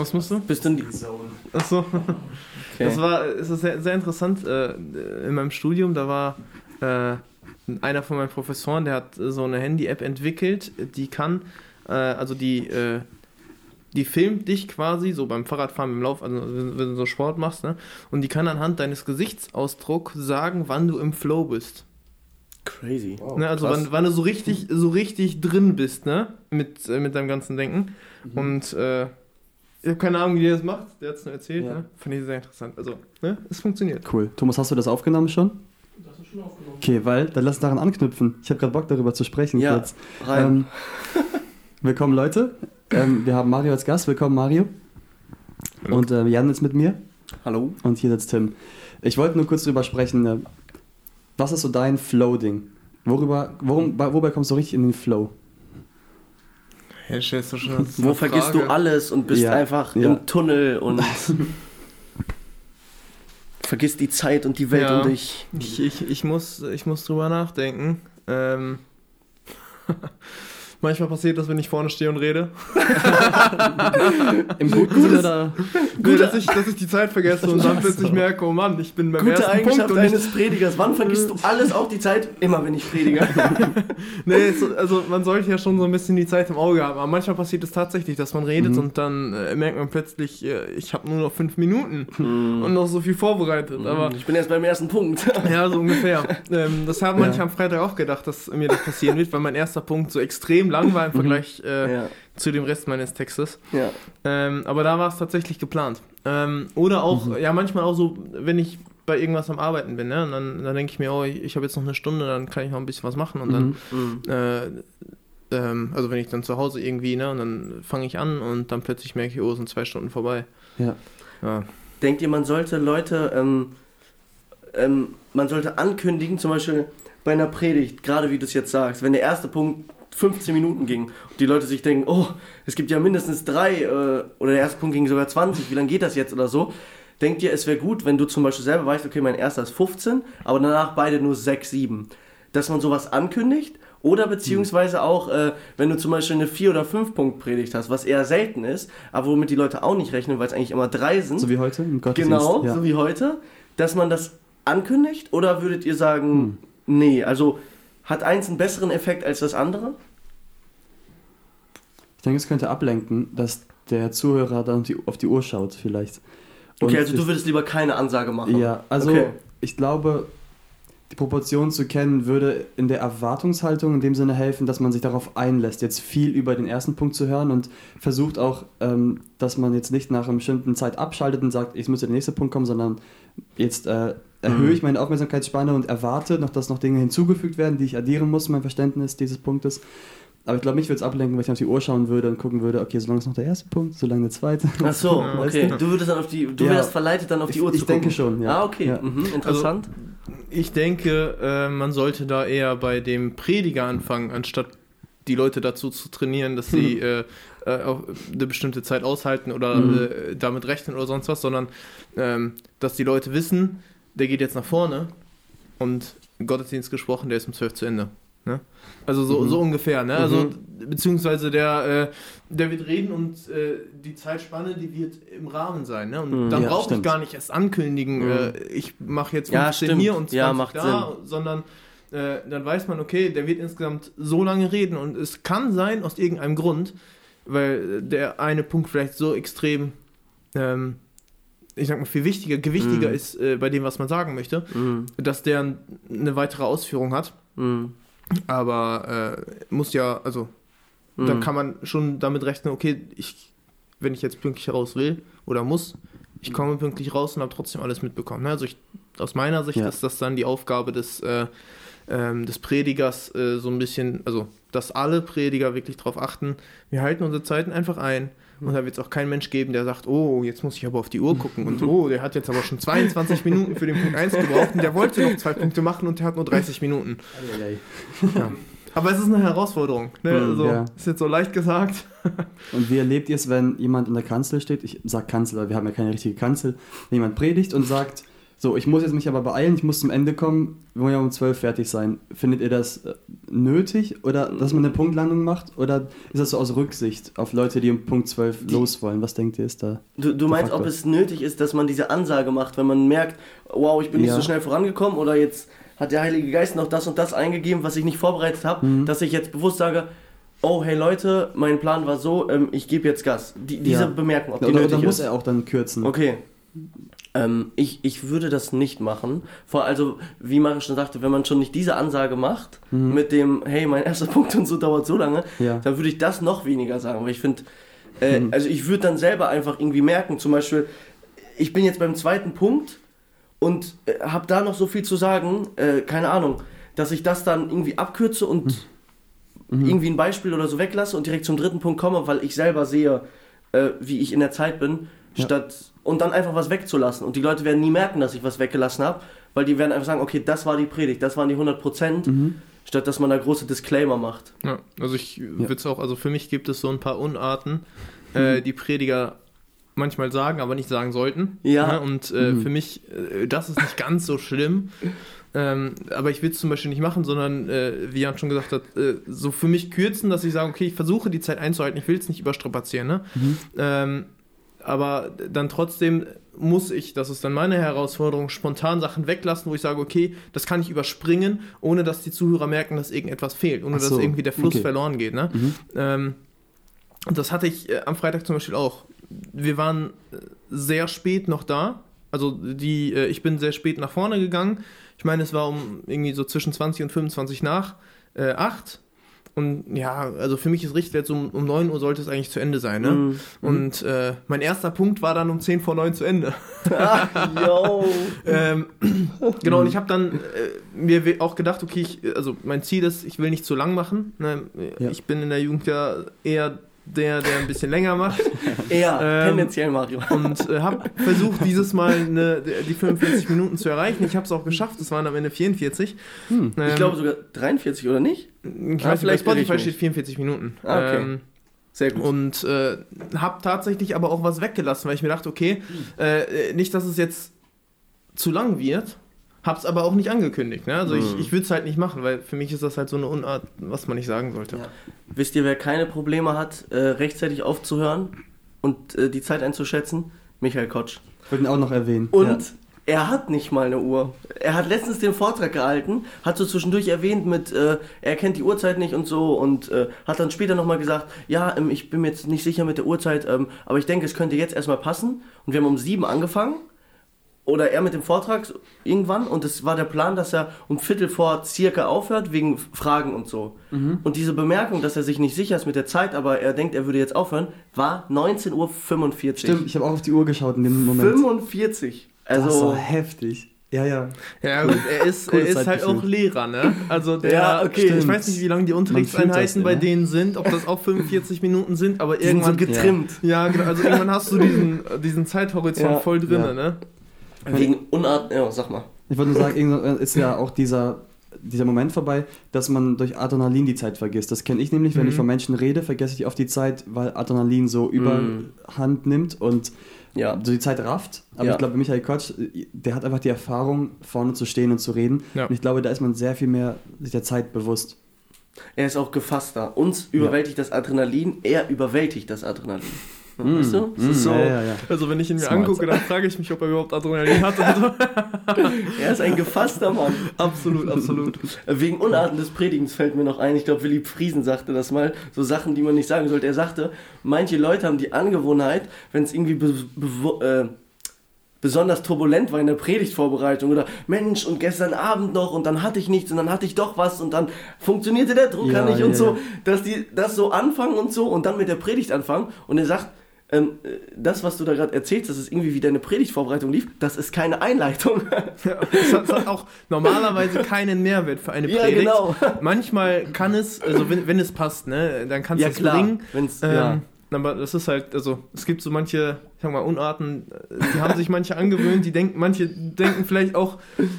Was musst du? Bist du in die Zone? Achso. Okay. Das war ist sehr, sehr interessant. Äh, in meinem Studium, da war äh, einer von meinen Professoren, der hat so eine Handy-App entwickelt, die kann, äh, also die, äh, die filmt dich quasi so beim Fahrradfahren, im Lauf, also wenn, wenn du so Sport machst, ne? Und die kann anhand deines Gesichtsausdrucks sagen, wann du im Flow bist. Crazy. Wow, ne, also wann, wann, du so richtig, so richtig drin bist, ne? Mit, äh, mit deinem ganzen Denken. Mhm. Und äh, ich habe keine Ahnung, wie der das macht. Der hat es nur erzählt. Ja. Ne? Finde ich sehr interessant. Also, ne? es funktioniert. Cool. Thomas, hast du das aufgenommen schon? Das ist schon aufgenommen. Okay, weil, dann lass uns daran anknüpfen. Ich habe gerade Bock, darüber zu sprechen. Ja, kurz. rein. Ähm, willkommen, Leute. Ähm, wir haben Mario als Gast. Willkommen, Mario. Hallo. Und äh, Jan ist mit mir. Hallo. Und hier sitzt Tim. Ich wollte nur kurz drüber sprechen. Äh, was ist so dein Flow-Ding? Worüber, worum, wobei kommst du richtig in den Flow? Stellst du schon Wo vergisst du alles und bist ja, einfach ja. im Tunnel und vergisst die Zeit und die Welt ja. um dich. Ich, ich, ich, muss, ich muss drüber nachdenken. Ähm Manchmal passiert das, wenn ich vorne stehe und rede. Im Guten Sinne oder? Nee, dass, ich, dass ich die Zeit vergesse und dann plötzlich merke, oh Mann, ich bin beim Gute ersten Eigenschaft Punkt. eines Predigers. Wann vergisst du alles, auch die Zeit? Immer, wenn ich predige. nee, also man sollte ja schon so ein bisschen die Zeit im Auge haben. Aber manchmal passiert es tatsächlich, dass man redet mhm. und dann äh, merkt man plötzlich, äh, ich habe nur noch fünf Minuten mhm. und noch so viel vorbereitet. Aber ich bin erst beim ersten Punkt. ja, so ungefähr. Ähm, das haben manche ja. am Freitag auch gedacht, dass mir das passieren wird, weil mein erster Punkt so extrem lang war im mhm. Vergleich äh, ja. zu dem Rest meines Textes. Ja. Ähm, aber da war es tatsächlich geplant. Ähm, oder auch, mhm. ja, manchmal auch so, wenn ich bei irgendwas am Arbeiten bin, ne? Und dann, dann denke ich mir, oh, ich, ich habe jetzt noch eine Stunde, dann kann ich noch ein bisschen was machen und dann, mhm. äh, ähm, also wenn ich dann zu Hause irgendwie, ne, und dann fange ich an und dann plötzlich merke ich, oh, es sind zwei Stunden vorbei. Ja. ja. Denkt ihr, man sollte Leute, ähm, ähm, man sollte ankündigen, zum Beispiel bei einer Predigt, gerade wie du es jetzt sagst, wenn der erste Punkt 15 Minuten ging und die Leute sich denken, oh, es gibt ja mindestens drei äh, oder der erste Punkt ging sogar 20, wie lange geht das jetzt oder so, denkt ihr, es wäre gut, wenn du zum Beispiel selber weißt, okay, mein erster ist 15, aber danach beide nur 6, 7. Dass man sowas ankündigt oder beziehungsweise auch, äh, wenn du zum Beispiel eine 4- oder 5-Punkt-Predigt hast, was eher selten ist, aber womit die Leute auch nicht rechnen, weil es eigentlich immer drei sind. So wie heute im Gottesdienst. Genau, ja. so wie heute. Dass man das ankündigt oder würdet ihr sagen, hm. nee, also hat eins einen besseren Effekt als das andere? Ich denke, es könnte ablenken, dass der Zuhörer dann auf die Uhr schaut, vielleicht. Und okay, also du würdest lieber keine Ansage machen. Ja, also okay. ich glaube, die Proportion zu kennen würde in der Erwartungshaltung in dem Sinne helfen, dass man sich darauf einlässt, jetzt viel über den ersten Punkt zu hören und versucht auch, ähm, dass man jetzt nicht nach einer bestimmten Zeit abschaltet und sagt, jetzt müsste der nächste Punkt kommen, sondern jetzt äh, erhöhe mhm. ich meine Aufmerksamkeitsspanne und erwarte noch, dass noch Dinge hinzugefügt werden, die ich addieren muss, mein Verständnis dieses Punktes. Aber ich glaube, mich würde es ablenken, wenn ich auf die Uhr schauen würde und gucken würde, okay, solange ist noch der erste Punkt, solange der zweite. Ach so, okay. Du, du würdest dann auf die, du ja. wärst verleitet, dann auf die ich, Uhr ich zu gucken. Ich denke schon, ja. Ah, okay. Ja. Mhm, interessant. Also, ich denke, äh, man sollte da eher bei dem Prediger anfangen, anstatt die Leute dazu zu trainieren, dass sie äh, äh, auch eine bestimmte Zeit aushalten oder mhm. äh, damit rechnen oder sonst was, sondern ähm, dass die Leute wissen, der geht jetzt nach vorne und Gottesdienst gesprochen, der ist um 12 zu Ende. Ne? Also so, mhm. so ungefähr, ne? Also mhm. beziehungsweise der, äh, der wird reden und äh, die Zeitspanne, die wird im Rahmen sein, ne? Und mhm. dann ja, brauche ich gar nicht erst ankündigen, mhm. äh, ich mache jetzt 15 ja, hier und 20 ja, da, Sinn. sondern äh, dann weiß man, okay, der wird insgesamt so lange reden und es kann sein, aus irgendeinem Grund, weil der eine Punkt vielleicht so extrem ähm, ich sag mal, viel wichtiger, gewichtiger mm. ist äh, bei dem, was man sagen möchte, mm. dass der eine weitere Ausführung hat. Mm. Aber äh, muss ja, also, dann mhm. kann man schon damit rechnen, okay, ich, wenn ich jetzt pünktlich raus will oder muss, ich komme pünktlich raus und habe trotzdem alles mitbekommen. Also ich, aus meiner Sicht ja. ist das dann die Aufgabe des, äh, ähm, des Predigers äh, so ein bisschen, also dass alle Prediger wirklich darauf achten, wir halten unsere Zeiten einfach ein und da wird es auch keinen Mensch geben, der sagt, oh, jetzt muss ich aber auf die Uhr gucken und oh, der hat jetzt aber schon 22 Minuten für den Punkt 1 gebraucht und der wollte noch zwei Punkte machen und der hat nur 30 Minuten. Ja. Aber es ist eine Herausforderung. Ne? Hm, also, ja. Ist jetzt so leicht gesagt. und wie erlebt ihr es, wenn jemand in der Kanzel steht? Ich sage Kanzel, weil wir haben ja keine richtige Kanzel. Wenn jemand predigt und sagt, So, ich muss jetzt mich aber beeilen, ich muss zum Ende kommen, wir wollen ja um 12 fertig sein. Findet ihr das äh, nötig oder dass man eine Punktlandung macht? Oder ist das so aus Rücksicht auf Leute, die um Punkt 12 Die- los wollen? Was denkt ihr, ist da? Du, du meinst, Faktor. ob es nötig ist, dass man diese Ansage macht, wenn man merkt, wow, ich bin nicht Ja. so schnell vorangekommen oder jetzt hat der Heilige Geist noch das und das eingegeben, was ich nicht vorbereitet habe, Mhm. dass ich jetzt bewusst sage, oh hey Leute, mein Plan war so, ähm, ich gebe jetzt Gas. Die, diese Ja. Bemerkung, ob die Oder, nötig oder muss ist. er auch dann kürzen? Okay. Ähm, ich, ich würde das nicht machen. Vor also, wie Mario schon sagte, wenn man schon nicht diese Ansage macht, Mhm. mit dem, hey, mein erster Punkt und so dauert so lange, Ja. dann würde ich das noch weniger sagen. Weil ich finde, äh, Mhm. also ich würde dann selber einfach irgendwie merken, zum Beispiel, ich bin jetzt beim zweiten Punkt und äh, habe da noch so viel zu sagen, äh, keine Ahnung, dass ich das dann irgendwie abkürze und Mhm. irgendwie ein Beispiel oder so weglasse und direkt zum dritten Punkt komme, weil ich selber sehe, äh, wie ich in der Zeit bin, Ja. statt und dann einfach was wegzulassen. Und die Leute werden nie merken, dass ich was weggelassen habe, weil die werden einfach sagen, okay, das war die Predigt, das waren die 100 Prozent, Mhm. statt dass man da große Disclaimer macht. Ja, also ich würde es auch, also für mich gibt es so ein paar Unarten, äh, die Prediger manchmal sagen, aber nicht sagen sollten. Ja. Ne? Und äh, Mhm. für mich, äh, das ist nicht ganz so schlimm. Ähm, aber ich will es zum Beispiel nicht machen, sondern äh, wie Jan schon gesagt hat, äh, so für mich kürzen, dass ich sage, okay, ich versuche die Zeit einzuhalten, ich will es nicht überstrapazieren. Ne? Mhm. Ähm, aber dann trotzdem muss ich, das ist dann meine Herausforderung, spontan Sachen weglassen, wo ich sage, okay, das kann ich überspringen, ohne dass die Zuhörer merken, dass irgendetwas fehlt, ohne so, dass irgendwie der Fluss okay. verloren geht. Ne? Mhm. Ähm, und das hatte ich äh, am Freitag zum Beispiel auch. Wir waren äh, sehr spät noch da. Also die, äh, ich bin sehr spät nach vorne gegangen. Ich meine, es war um irgendwie so zwischen 20 und 25 nach äh, 8. Und ja, also für mich ist Richtwert so um, um 9 Uhr sollte es eigentlich zu Ende sein. Ne? Mhm. Und äh, mein erster Punkt war dann um 10 vor 9 zu Ende. Ah, yo. Ähm, genau, und ich habe dann äh, mir auch gedacht, okay, ich, also mein Ziel ist, ich will nicht zu lang machen. Ne? Ja. Ich bin in der Jugend ja eher der, der ein bisschen länger macht. Eher, Ähm, tendenziell Mario. Und äh, habe versucht, dieses Mal eine, die 45 Minuten zu erreichen. Ich habe es auch geschafft, es waren am Ende 44. Hm. Ähm, Ich glaube sogar 43, oder nicht? Ich Ah, weiß bei vielleicht ich Spotify steht 44 Minuten. Ah, okay. Ähm, Sehr gut. und äh, habe tatsächlich aber auch was weggelassen, weil ich mir dachte, okay, äh, nicht, dass es jetzt zu lang wird, hab's aber auch nicht angekündigt. Ne? Also ich, Mhm. ich würde es halt nicht machen, weil für mich ist das halt so eine Unart, was man nicht sagen sollte. Ja. Wisst ihr, wer keine Probleme hat, äh, rechtzeitig aufzuhören und äh, die Zeit einzuschätzen? Michael Kotsch. Ich wollte ihn auch noch erwähnen. Und Ja. Er hat nicht mal eine Uhr. Er hat letztens den Vortrag gehalten, hat so zwischendurch erwähnt mit, äh, er kennt die Uhrzeit nicht und so und äh, hat dann später nochmal gesagt, ja, ähm, ich bin mir jetzt nicht sicher mit der Uhrzeit, ähm, aber ich denke, es könnte jetzt erstmal passen. Und wir haben um sieben angefangen. Oder er mit dem Vortrag irgendwann und es war der Plan, dass er um Viertel vor circa aufhört, wegen Fragen und so. Mhm. Und diese Bemerkung, dass er sich nicht sicher ist mit der Zeit, aber er denkt, er würde jetzt aufhören, war 19.45 Uhr. Stimmt, ich habe auch auf die Uhr geschaut in dem Moment. 45. das Also, war heftig. Ja, ja. Ja, gut, er ist, er ist halt auch Lehrer, ne? Also der, Ja, okay. ich weiß nicht, wie lange die Unterrichtseinheiten das, bei ne? denen sind, ob das auch 45 Minuten sind, aber die sind so irgendwann. getrimmt. ja, genau, also irgendwann hast du diesen, diesen Zeithorizont Ja, voll drin, ja. ne? Wegen Unart, ja, sag mal. Ich wollte nur sagen, irgendwann ist ja auch dieser, dieser Moment vorbei, dass man durch Adrenalin die Zeit vergisst. Das kenne ich nämlich, wenn Mhm. ich von Menschen rede, vergesse ich oft die Zeit, weil Adrenalin so überhand nimmt und Ja. so die Zeit rafft. Aber Ja. ich glaube, Michael Kotsch, der hat einfach die Erfahrung, vorne zu stehen und zu reden. Ja. Und ich glaube, da ist man sehr viel mehr sich der Zeit bewusst. Er ist auch gefasster. Uns überwältigt das Adrenalin, er überwältigt das Adrenalin. Mm, Weißt du? Es mm, ist so, ja, ja, ja. Also wenn ich ihn mir Smart. angucke, dann frage ich mich, ob er überhaupt Adrenalin hat und so. Er ist ein gefasster Mann. absolut, absolut. Wegen Unarten des Predigens fällt mir noch ein, ich glaube, Willi Friesen sagte das mal, so Sachen, die man nicht sagen sollte. Er sagte, manche Leute haben die Angewohnheit, wenn es irgendwie be äh, besonders turbulent war in der Predigtvorbereitung oder Mensch und gestern Abend noch und dann hatte ich nichts und dann hatte ich doch was und dann funktionierte der Drucker Ja, nicht und ja, so, ja. dass die das so anfangen und so und dann mit der Predigt anfangen und er sagt, ähm, äh, das, was du da gerade erzählst, dass es irgendwie wie deine Predigtvorbereitung lief, das ist keine Einleitung. Ja, es, hat, es hat auch normalerweise keinen Mehrwert für eine Ja, Predigt. genau. Manchmal kann es, also wenn, wenn es passt, ne, dann kann es ja, das klar. bringen. Wenn's, Ähm, ja. Aber das ist halt, also es gibt so manche, ich sag mal, Unarten, äh, die haben sich manche angewöhnt, die denken, manche denken vielleicht auch,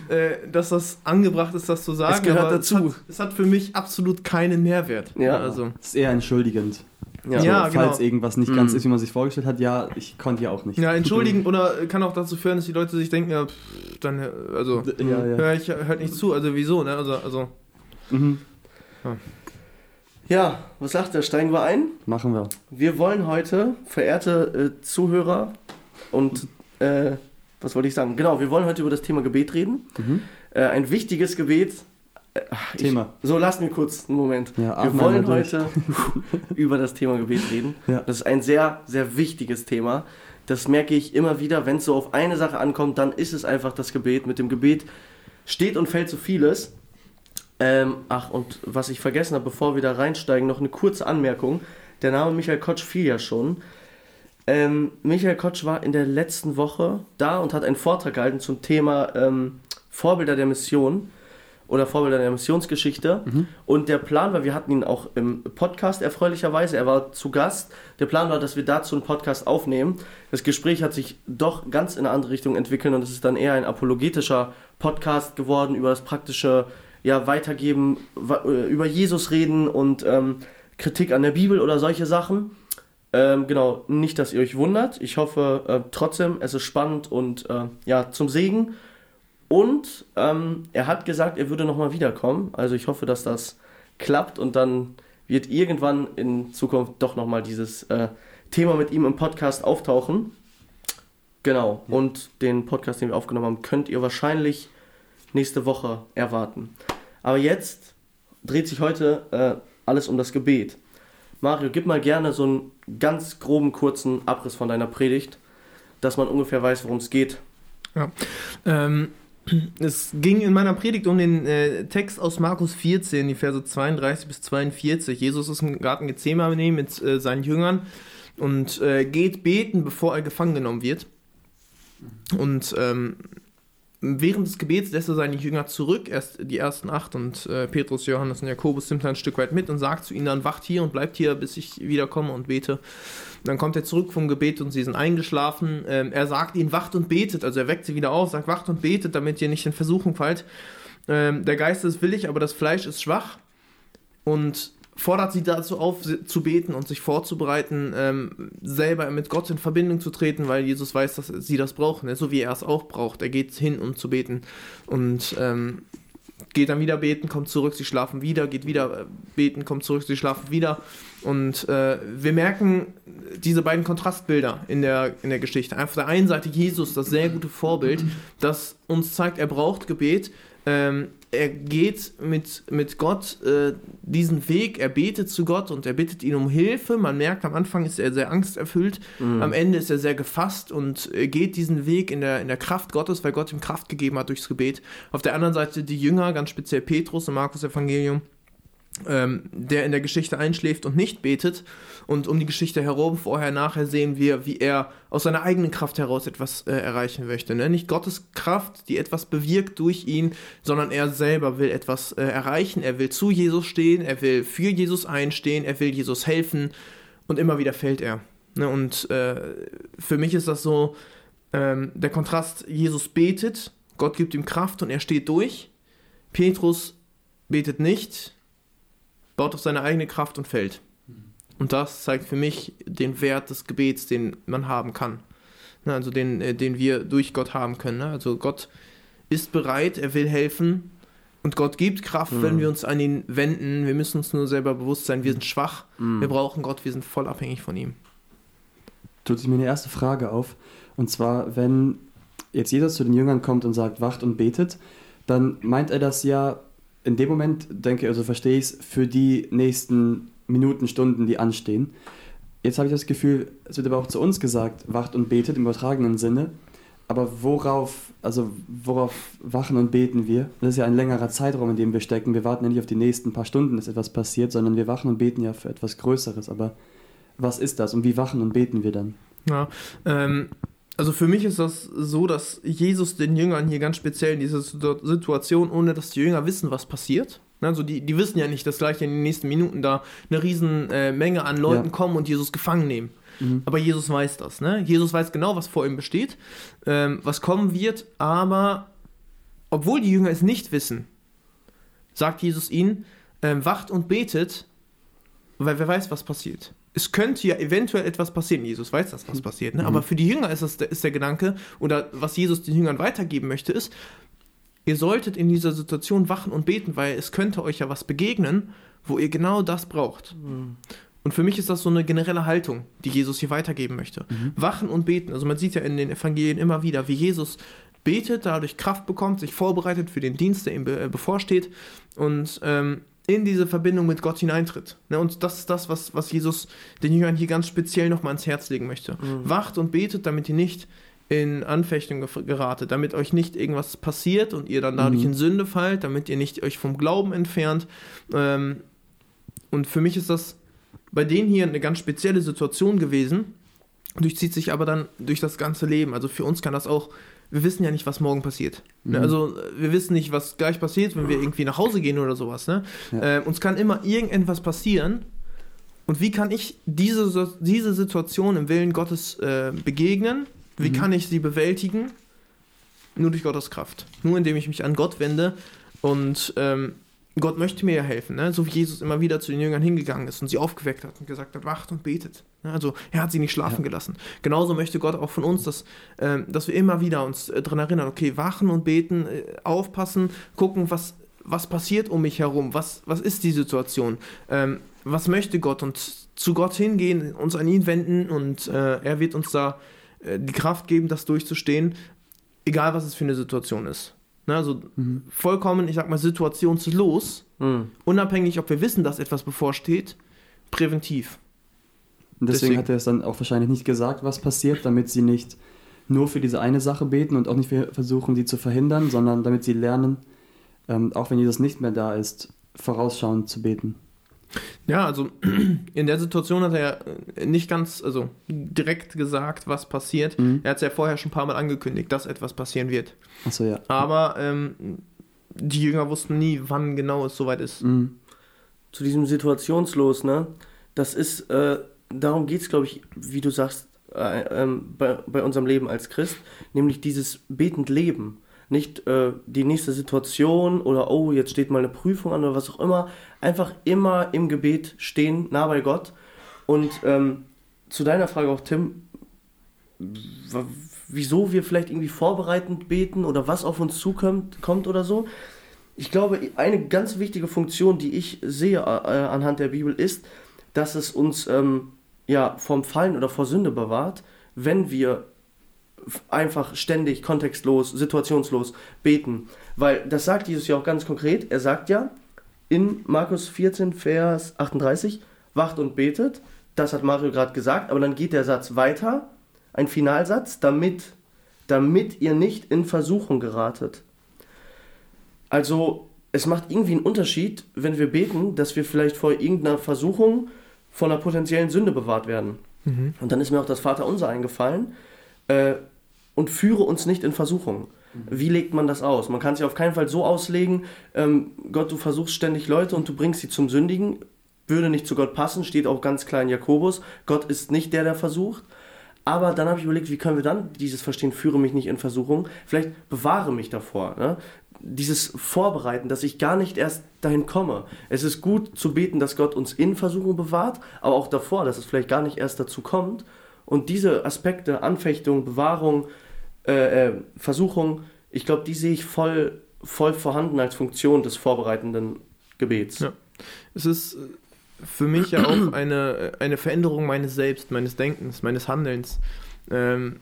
äh, dass das angebracht ist, das zu sagen. gehört aber dazu. Es hat, es hat für mich absolut keinen Mehrwert. Ja. Also, Das ist eher entschuldigend. Ja. so, Ja, falls genau. irgendwas nicht Mhm. ganz ist, wie man sich vorgestellt hat, ja, ich konnte ja auch nicht. Ja, entschuldigen oder kann auch dazu führen, dass die Leute sich denken, ja, pff, dann, äh, also, Ja, ja. höre ich halt nicht zu, also wieso, ne? Also, also Mhm. Ja, was sagt er? Steigen wir ein? Machen wir. Wir wollen heute, verehrte äh, Zuhörer und äh, was wollte ich sagen? Genau, wir wollen heute über das Thema Gebet reden. Mhm. Äh, ein wichtiges Gebet. Ach, ich- Thema. So, lass mir kurz einen Moment. Ja, Wir wollen heute über das Thema Gebet reden. Ja. Das ist ein sehr, sehr wichtiges Thema. Das merke ich immer wieder, wenn es so auf eine Sache ankommt, dann ist es einfach das Gebet. Mit dem Gebet steht und fällt so vieles. Ähm, ach, und was ich vergessen habe, bevor wir da reinsteigen, noch eine kurze Anmerkung. Der Name Michael Kotsch fiel ja schon. Ähm, Michael Kotsch war in der letzten Woche da und hat einen Vortrag gehalten zum Thema ähm, Vorbilder der Mission oder Vorbilder der Missionsgeschichte. Und der Plan war, wir hatten ihn auch im Podcast erfreulicherweise, er war zu Gast. Der Plan war, dass wir dazu einen Podcast aufnehmen. Das Gespräch hat sich doch ganz in eine andere Richtung entwickelt und es ist dann eher ein apologetischer Podcast geworden über das praktische ja, Weitergeben, äh, über Jesus reden und ähm, Kritik an der Bibel oder solche Sachen. Ähm, genau, nicht, dass ihr euch wundert. Ich hoffe äh, trotzdem, es ist spannend und äh, ja, zum Segen. Und ähm, er hat gesagt, er würde nochmal wiederkommen. Also ich hoffe, dass das klappt und dann wird irgendwann in Zukunft doch nochmal dieses äh, Thema mit ihm im Podcast auftauchen. Genau. Und den Podcast, den wir aufgenommen haben, könnt ihr wahrscheinlich nächste Woche erwarten. Aber jetzt dreht sich heute äh, alles um das Gebet. Mario, gib mal gerne so einen ganz groben, kurzen Abriss von deiner Predigt, dass man ungefähr weiß, worum es geht. Ähm, es ging in meiner Predigt um den äh, Text aus Markus 14, die Verse 32 bis 42. Jesus ist im Garten Gethsemane mit äh, seinen Jüngern und äh, geht beten, bevor er gefangen genommen wird. Und ähm, während des Gebets lässt er seine Jünger zurück, erst die ersten acht und äh, Petrus, Johannes und Jakobus sind ein Stück weit mit und sagt zu ihnen dann, wacht hier und bleibt hier, bis ich wiederkomme und bete. Dann kommt er zurück vom Gebet und sie sind eingeschlafen. Ähm, er sagt ihnen, wacht und betet. Also er weckt sie wieder auf, sagt, wacht und betet, damit ihr nicht in Versuchung fallt. Ähm, der Geist ist willig, aber das Fleisch ist schwach. Und fordert sie dazu auf, zu beten und sich vorzubereiten, ähm, selber mit Gott in Verbindung zu treten, weil Jesus weiß, dass sie das brauchen, ne? so wie er es auch braucht. Er geht hin, um zu beten. Und ähm, geht dann wieder beten, kommt zurück, sie schlafen wieder, geht wieder äh, beten, kommt zurück, sie schlafen wieder. Und äh, wir merken diese beiden Kontrastbilder in der, in der Geschichte. Auf der einen Seite Jesus, das sehr gute Vorbild, das uns zeigt, er braucht Gebet. Ähm, er geht mit, mit Gott äh, diesen Weg, er betet zu Gott und er bittet ihn um Hilfe. Man merkt, am Anfang ist er sehr angsterfüllt, am Ende ist er sehr gefasst und äh, geht diesen Weg in der, in der Kraft Gottes, weil Gott ihm Kraft gegeben hat durchs Gebet. Auf der anderen Seite die Jünger, ganz speziell Petrus im Markus-Evangelium, ähm, der in der Geschichte einschläft und nicht betet. Und um die Geschichte herum, vorher, nachher sehen wir, wie er aus seiner eigenen Kraft heraus etwas äh, erreichen möchte. Ne? Nicht Gottes Kraft, die etwas bewirkt durch ihn, sondern er selber will etwas äh, erreichen. Er will zu Jesus stehen, er will für Jesus einstehen, er will Jesus helfen und immer wieder fällt er. Ne? Und äh, für mich ist das so ähm, der Kontrast, Jesus betet, Gott gibt ihm Kraft und er steht durch. Petrus betet nicht, baut auf seine eigene Kraft und fällt. Und das zeigt für mich den Wert des Gebets, den man haben kann. Ne, Also den, äh, den wir durch Gott haben können. ne? Also Gott ist bereit, er will helfen und Gott gibt Kraft, wenn wir uns an ihn wenden. Wir müssen uns nur selber bewusst sein, wir sind schwach, wir brauchen Gott, wir sind voll abhängig von ihm. tut sich mir eine erste Frage auf. Und zwar, wenn jetzt Jesus zu den Jüngern kommt und sagt, wacht und betet, dann meint er das ja in dem Moment, denke ich, also verstehe ich es, für die nächsten Minuten, Stunden, die anstehen. Jetzt habe ich das Gefühl, es wird aber auch zu uns gesagt, wacht und betet im übertragenen Sinne. Aber worauf, also worauf wachen und beten wir? Das ist ja ein längerer Zeitraum, in dem wir stecken. Wir warten ja nicht auf die nächsten paar Stunden, dass etwas passiert, sondern wir wachen und beten ja für etwas Größeres. Aber was ist das und wie wachen und beten wir dann? Ja, ähm, also für mich ist das so, dass Jesus den Jüngern hier ganz speziell in dieser Situ- Situation, ohne dass die Jünger wissen, was passiert. ne, Also die, die wissen ja nicht, dass gleich in den nächsten Minuten da eine riesen äh, Menge an Leuten Ja. kommen und Jesus gefangen nehmen. Mhm. Aber Jesus weiß das. Ne? Jesus weiß genau, was vor ihm besteht, ähm, was kommen wird. Aber obwohl die Jünger es nicht wissen, sagt Jesus ihnen, ähm, wacht und betet, weil wer weiß, was passiert. Es könnte ja eventuell etwas passieren. Jesus weiß, dass was passiert. Ne? Aber für die Jünger ist, das, der- ist der Gedanke, oder was Jesus den Jüngern weitergeben möchte, ist, ihr solltet in dieser Situation wachen und beten, weil es könnte euch ja was begegnen, wo ihr genau das braucht. Und für mich ist das so eine generelle Haltung, die Jesus hier weitergeben möchte. Wachen und beten. Also man sieht ja in den Evangelien immer wieder, wie Jesus betet, dadurch Kraft bekommt, sich vorbereitet für den Dienst, der ihm äh, bevorsteht und ähm, in diese Verbindung mit Gott hineintritt. Ne? Und das ist das, was, was Jesus den Jüngern hier ganz speziell nochmal ans Herz legen möchte. Wacht und betet, damit ihr nicht in Anfechtung geratet, damit euch nicht irgendwas passiert und ihr dann dadurch Mhm. in Sünde fallt, damit ihr nicht euch vom Glauben entfernt. Ähm, und für mich ist das bei denen hier eine ganz spezielle Situation gewesen, durchzieht sich aber dann durch das ganze Leben. Also für uns kann das auch, wir wissen ja nicht, was morgen passiert. Ne? Mhm. Also äh, wir wissen nicht, was gleich passiert, wenn wir irgendwie nach Hause gehen oder sowas. Ne? Ja. Äh, uns kann immer irgendetwas passieren. Und wie kann ich diese, diese Situation im Willen Gottes äh, begegnen? Wie Mhm. kann ich sie bewältigen? Nur durch Gottes Kraft. Nur indem ich mich an Gott wende und ähm, Gott möchte mir ja helfen, ne? so wie Jesus immer wieder zu den Jüngern hingegangen ist und sie aufgeweckt hat und gesagt hat, wacht und betet. Ne? Also er hat sie nicht schlafen Ja. gelassen. Genauso möchte Gott auch von uns, dass, ähm, dass wir immer wieder uns äh, daran erinnern, okay, wachen und beten, äh, aufpassen, gucken, was, was passiert um mich herum, was, was ist die Situation, ähm, was möchte Gott und zu Gott hingehen, uns an ihn wenden und äh, er wird uns da äh, die Kraft geben, das durchzustehen, egal was es für eine Situation ist. Ne, also Mhm. vollkommen, ich sag mal, situationslos, Mhm. unabhängig, ob wir wissen, dass etwas bevorsteht, präventiv. Und deswegen, Deswegen- hat er es dann auch wahrscheinlich nicht gesagt, was passiert, damit sie nicht nur für diese eine Sache beten und auch nicht versuchen, sie zu verhindern, sondern damit sie lernen, ähm, auch wenn Jesus nicht mehr da ist, vorausschauend zu beten. Ja, also in der Situation hat er äh, nicht ganz, also direkt gesagt, was passiert. Mhm. Er hat es ja vorher schon ein paar Mal angekündigt, dass etwas passieren wird. Achso, ja. Aber ähm, die Jünger wussten nie, wann genau es soweit ist. Mhm. zu diesem Situationslos, ne? Das ist, äh, darum geht es, glaube ich, wie du sagst, äh, ähm, bei, bei unserem Leben als Christ, nämlich dieses betend Leben. Nicht äh, die nächste Situation oder oh, jetzt steht mal eine Prüfung an oder was auch immer. Einfach immer im Gebet stehen, nah bei Gott. Und ähm, zu deiner Frage auch, Tim, wieso wir vielleicht irgendwie vorbereitend beten oder was auf uns zukommt kommt oder so. Ich glaube, eine ganz wichtige Funktion, die ich sehe äh, anhand der Bibel, ist, dass es uns ähm, ja, vom Fallen oder vor Sünde bewahrt, wenn wir einfach ständig, kontextlos, situationslos beten. Weil das sagt Jesus ja auch ganz konkret. Er sagt ja in Markus 14, Vers 38, wacht und betet. Das hat Mario gerade gesagt, aber dann geht der Satz weiter, ein Finalsatz, damit, damit ihr nicht in Versuchung geratet. Also, es macht irgendwie einen Unterschied, wenn wir beten, dass wir vielleicht vor irgendeiner Versuchung, vor einer potenziellen Sünde bewahrt werden. Mhm. Und dann ist mir auch das Vaterunser eingefallen. Äh, und führe uns nicht in Versuchung. Wie legt man das aus? Man kann es ja auf keinen Fall so auslegen, ähm, Gott, du versuchst ständig Leute und du bringst sie zum Sündigen. Würde nicht zu Gott passen, steht auch ganz klar in Jakobus. Gott ist nicht der, der versucht. Aber dann habe ich überlegt, wie können wir dann dieses verstehen, führe mich nicht in Versuchung, vielleicht bewahre mich davor. Ne? Dieses Vorbereiten, dass ich gar nicht erst dahin komme. Es ist gut zu beten, dass Gott uns in Versuchung bewahrt, aber auch davor, dass es vielleicht gar nicht erst dazu kommt. Und diese Aspekte, Anfechtung, Bewahrung, äh, äh, Versuchung, ich glaube, die sehe ich voll, voll vorhanden als Funktion des vorbereitenden Gebets. Ja. Es ist äh, für mich ja auch eine, eine Veränderung meines Selbst, meines Denkens, meines Handelns. Ähm,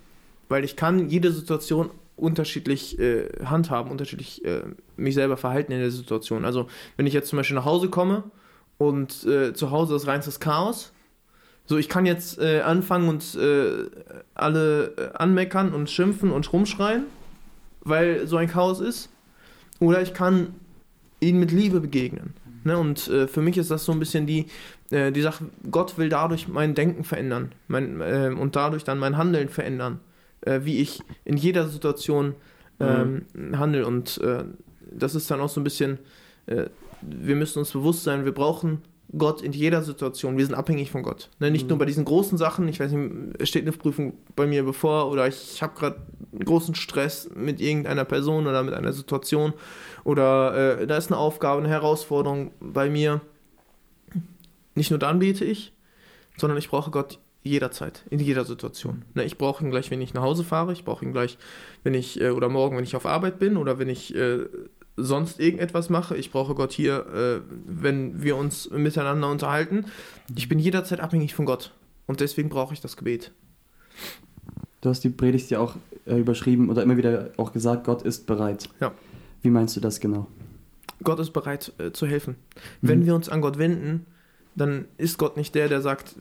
weil ich kann jede Situation unterschiedlich äh, handhaben, unterschiedlich äh, mich selber verhalten in der Situation. Also wenn ich jetzt zum Beispiel nach Hause komme und äh, zu Hause ist reinstes Chaos, so ich kann jetzt äh, anfangen und äh, alle äh, anmeckern und schimpfen und rumschreien, weil so ein Chaos ist. Oder ich kann ihnen mit Liebe begegnen. Ne? Und äh, für mich ist das so ein bisschen die, äh, die Sache, Gott will dadurch mein Denken verändern mein, äh, und dadurch dann mein Handeln verändern, äh, wie ich in jeder Situation ähm, handle. Und das ist dann auch so ein bisschen, wir müssen uns bewusst sein, wir brauchen Gott in jeder Situation. Wir sind abhängig von Gott. Ne? Nicht Mhm. nur bei diesen großen Sachen, ich weiß nicht, es steht eine Prüfung bei mir bevor oder ich habe gerade großen Stress mit irgendeiner Person oder mit einer Situation oder äh, da ist eine Aufgabe, eine Herausforderung bei mir. Nicht nur dann bete ich, sondern ich brauche Gott jederzeit, in jeder Situation. Ne, ich brauche ihn gleich, wenn ich nach Hause fahre, ich brauche ihn gleich, wenn ich, äh, oder morgen, wenn ich auf Arbeit bin oder wenn ich äh, sonst irgendetwas mache. Ich brauche Gott hier, äh, wenn wir uns miteinander unterhalten. Ich bin jederzeit abhängig von Gott. Und deswegen brauche ich das Gebet. Du hast die Predigt ja auch äh, überschrieben oder immer wieder auch gesagt, Gott ist bereit. Ja. Wie meinst du das genau? Gott ist bereit äh, zu helfen. Wenn Mhm. wir uns an Gott wenden, dann ist Gott nicht der, der sagt,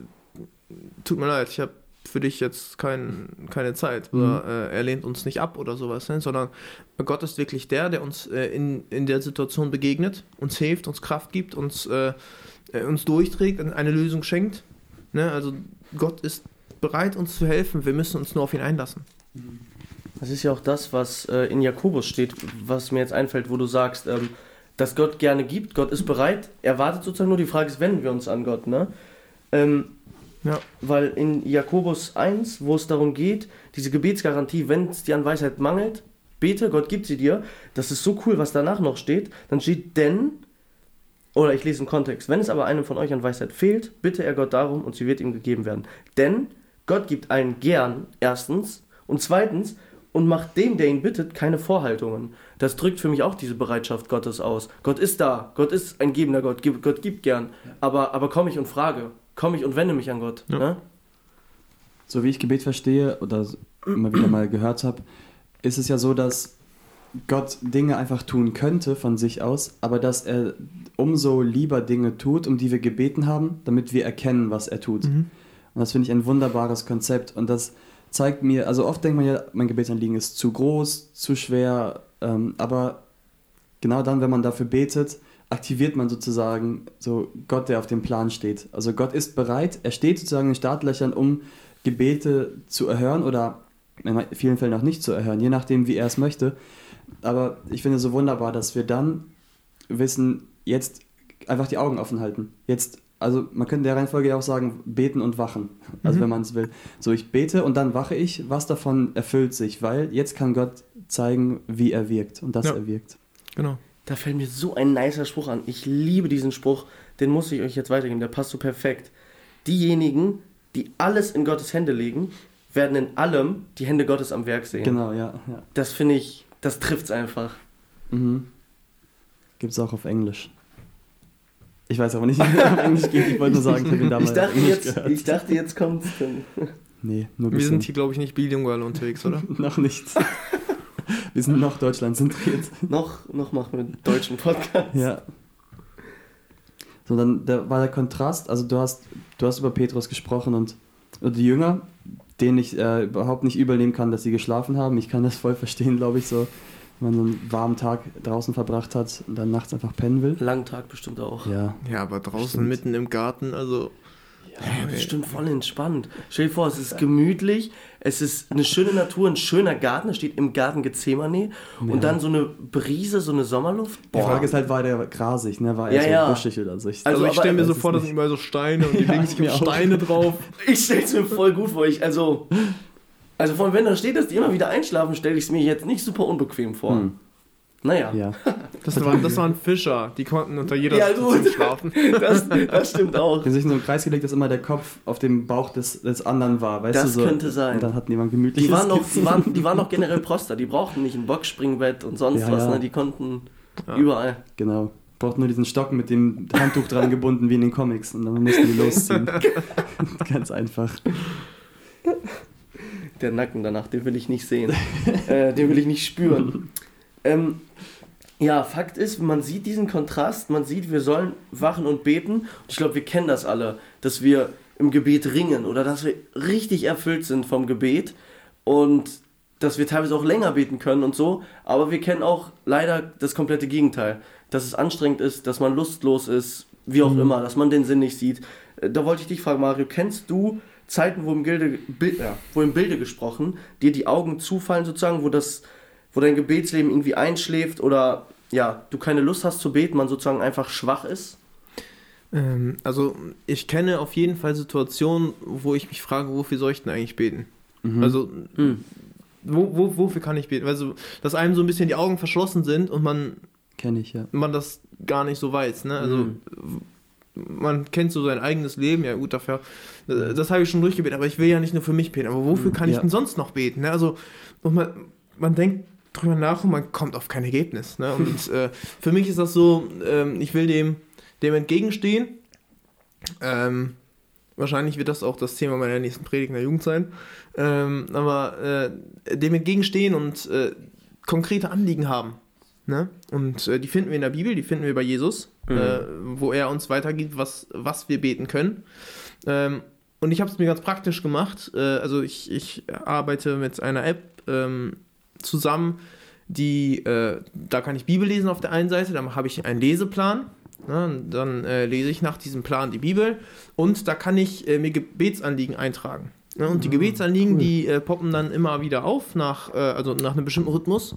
tut mir leid, ich habe für dich jetzt kein, keine Zeit oder äh, er lehnt uns nicht ab oder sowas, ne? sondern Gott ist wirklich der, der uns äh, in, in der Situation begegnet, uns hilft, uns Kraft gibt, uns, äh, äh, uns durchträgt, eine Lösung schenkt. Ne? Also Gott ist bereit, uns zu helfen, wir müssen uns nur auf ihn einlassen. Das ist ja auch das, was äh, in Jakobus steht, was mir jetzt einfällt, wo du sagst, ähm, dass Gott gerne gibt, Gott ist bereit, er wartet sozusagen nur, die Frage ist, wenden wir uns an Gott, ne? Ähm, Ja. Weil in Jakobus 1, wo es darum geht, diese Gebetsgarantie, wenn es dir an Weisheit mangelt, bete, Gott gibt sie dir, das ist so cool, was danach noch steht, dann steht, denn, oder ich lese im Kontext, wenn es aber einem von euch an Weisheit fehlt, bitte er Gott darum und sie wird ihm gegeben werden. Denn Gott gibt einen gern, erstens, und zweitens, und macht dem, der ihn bittet, keine Vorhaltungen. Das drückt für mich auch diese Bereitschaft Gottes aus. Gott ist da, Gott ist ein gebender Gott, Gott gibt gern, aber, aber komme ich und frage, komme ich und wende mich an Gott. Ja. Ne? So wie ich Gebet verstehe oder immer wieder mal gehört habe, ist es ja so, dass Gott Dinge einfach tun könnte von sich aus, aber dass er umso lieber Dinge tut, um die wir gebeten haben, damit wir erkennen, was er tut. Mhm. Und das finde ich ein wunderbares Konzept. Und das zeigt mir, also oft denkt man ja, mein Gebetsanliegen ist zu groß, zu schwer, ähm, aber genau dann, wenn man dafür betet, aktiviert man sozusagen so Gott, der auf dem Plan steht. Also Gott ist bereit, er steht sozusagen in den Startlöchern, um Gebete zu erhören oder in vielen Fällen auch nicht zu erhören, je nachdem, wie er es möchte. Aber ich finde es so wunderbar, dass wir dann wissen, jetzt einfach die Augen offen halten. Jetzt, also man könnte in der Reihenfolge ja auch sagen, beten und wachen. Also Mhm. wenn man es will. So, ich bete und dann wache ich, was davon erfüllt sich, weil jetzt kann Gott zeigen, wie er wirkt und dass Ja. er wirkt. Genau. Da fällt mir so ein nicer Spruch an. Ich liebe diesen Spruch, den muss ich euch jetzt weitergeben, der passt so perfekt. Diejenigen, die alles in Gottes Hände legen, werden in allem die Hände Gottes am Werk sehen. Genau, ja. ja. Das finde ich, das trifft's einfach. Mhm. Gibt es auch auf Englisch. Ich weiß aber nicht, wie es auf Englisch geht. Ich wollte nur sagen, ich habe ihn damals Ich dachte, Englisch jetzt, gehört. ich dachte, jetzt kommt's. Dann. Nee, nur ein Wir bisschen. sind hier, glaube ich, nicht bilingual unterwegs, oder? noch nicht. Wir sind noch Deutschland zentriert. noch, noch machen wir einen deutschen Podcast. Ja. So, dann da war der Kontrast, also du hast, du hast über Petrus gesprochen und die Jünger, denen ich äh, überhaupt nicht übernehmen kann, dass sie geschlafen haben. Ich kann das voll verstehen, glaube ich, so, wenn man so einen warmen Tag draußen verbracht hat und dann nachts einfach pennen will. Langen Tag bestimmt auch. Ja. Ja, aber draußen Stimmt. mitten im Garten, also. Ja, bestimmt voll entspannt. Stell dir vor, es ist gemütlich, es ist eine schöne Natur, ein schöner Garten, es steht im Garten Gethsemane Ja. und dann so eine Brise, so eine Sommerluft. Die Frage ist halt, war der grasig, ne? War er Ja, so ja. buschig oder so? Ich, Also, Also, ich stelle mir so es vor, da sind überall so Steine und die Ja, legen ich sich mir auch. Steine drauf. Ich stell's mir voll gut vor. Ich, also, also von wenn da steht, dass die immer wieder einschlafen, stelle ich es mir jetzt nicht super unbequem vor. Hm. Naja, ja. Das waren, das waren Fischer, die konnten unter jeder Ja, Situation gut. schlafen. das, das stimmt auch. Die sich in so einen Kreis gelegt, dass immer der Kopf auf dem Bauch des, des anderen war, weißt Das du so. könnte sein. Und dann hatten die mal ein gemütliches Die waren, noch, die, waren, die waren noch generell Proster, die brauchten nicht ein Boxspringbett und sonst Ja, was, ja. ne? die konnten Ja. überall. Genau. Braucht nur diesen Stock mit dem Handtuch dran gebunden wie in den Comics und dann mussten die losziehen. Ganz einfach. Der Nacken danach, den will ich nicht sehen. äh, den will ich nicht spüren. Ähm, ja, Fakt ist, man sieht diesen Kontrast, man sieht, wir sollen wachen und beten. Und ich glaube, wir kennen das alle, dass wir im Gebet ringen oder dass wir richtig erfüllt sind vom Gebet und dass wir teilweise auch länger beten können und so. Aber wir kennen auch leider das komplette Gegenteil. Dass es anstrengend ist, dass man lustlos ist, wie auch Mhm. immer, dass man den Sinn nicht sieht. Äh, Da wollte ich dich fragen, Mario, kennst du Zeiten, wo im, Gilde, Bil- ja, wo im Bilde gesprochen dir die Augen zufallen sozusagen, wo, das, wo dein Gebetsleben irgendwie einschläft oder ja, du keine Lust hast zu beten, man sozusagen einfach schwach ist? Ähm, also, ich kenne auf jeden Fall Situationen, wo ich mich frage, wofür soll ich denn eigentlich beten? Mhm. Also, Hm. wo, wo, wofür kann ich beten? Also, dass einem so ein bisschen die Augen verschlossen sind und man, Kenne ich, ja. man das gar nicht so weiß. Ne? Also, Mhm. man kennt so sein eigenes Leben, ja gut, dafür, äh, das habe ich schon durchgebetet, aber ich will ja nicht nur für mich beten, aber wofür kann ich Ja. denn sonst noch beten? Ne? Also, und man, man denkt drüber nach und man kommt auf kein Ergebnis. Ne? Und äh, für mich ist das so, ähm, ich will dem, dem entgegenstehen. Ähm, wahrscheinlich wird das auch das Thema meiner nächsten Predigt in der Jugend sein. Ähm, aber äh, dem entgegenstehen und äh, konkrete Anliegen haben. Ne? Und äh, die finden wir in der Bibel, die finden wir bei Jesus, Mhm. äh, wo er uns weitergibt, was, was wir beten können. Ähm, und ich habe es mir ganz praktisch gemacht. Äh, also ich, ich arbeite mit einer App ähm, zusammen, die, äh, da kann ich Bibel lesen auf der einen Seite, dann habe ich einen Leseplan. Ne, dann äh, lese ich nach diesem Plan die Bibel und da kann ich äh, mir Gebetsanliegen eintragen. Ne, und die Gebetsanliegen, cool. die äh, poppen dann immer wieder auf, nach, äh, also nach einem bestimmten Rhythmus.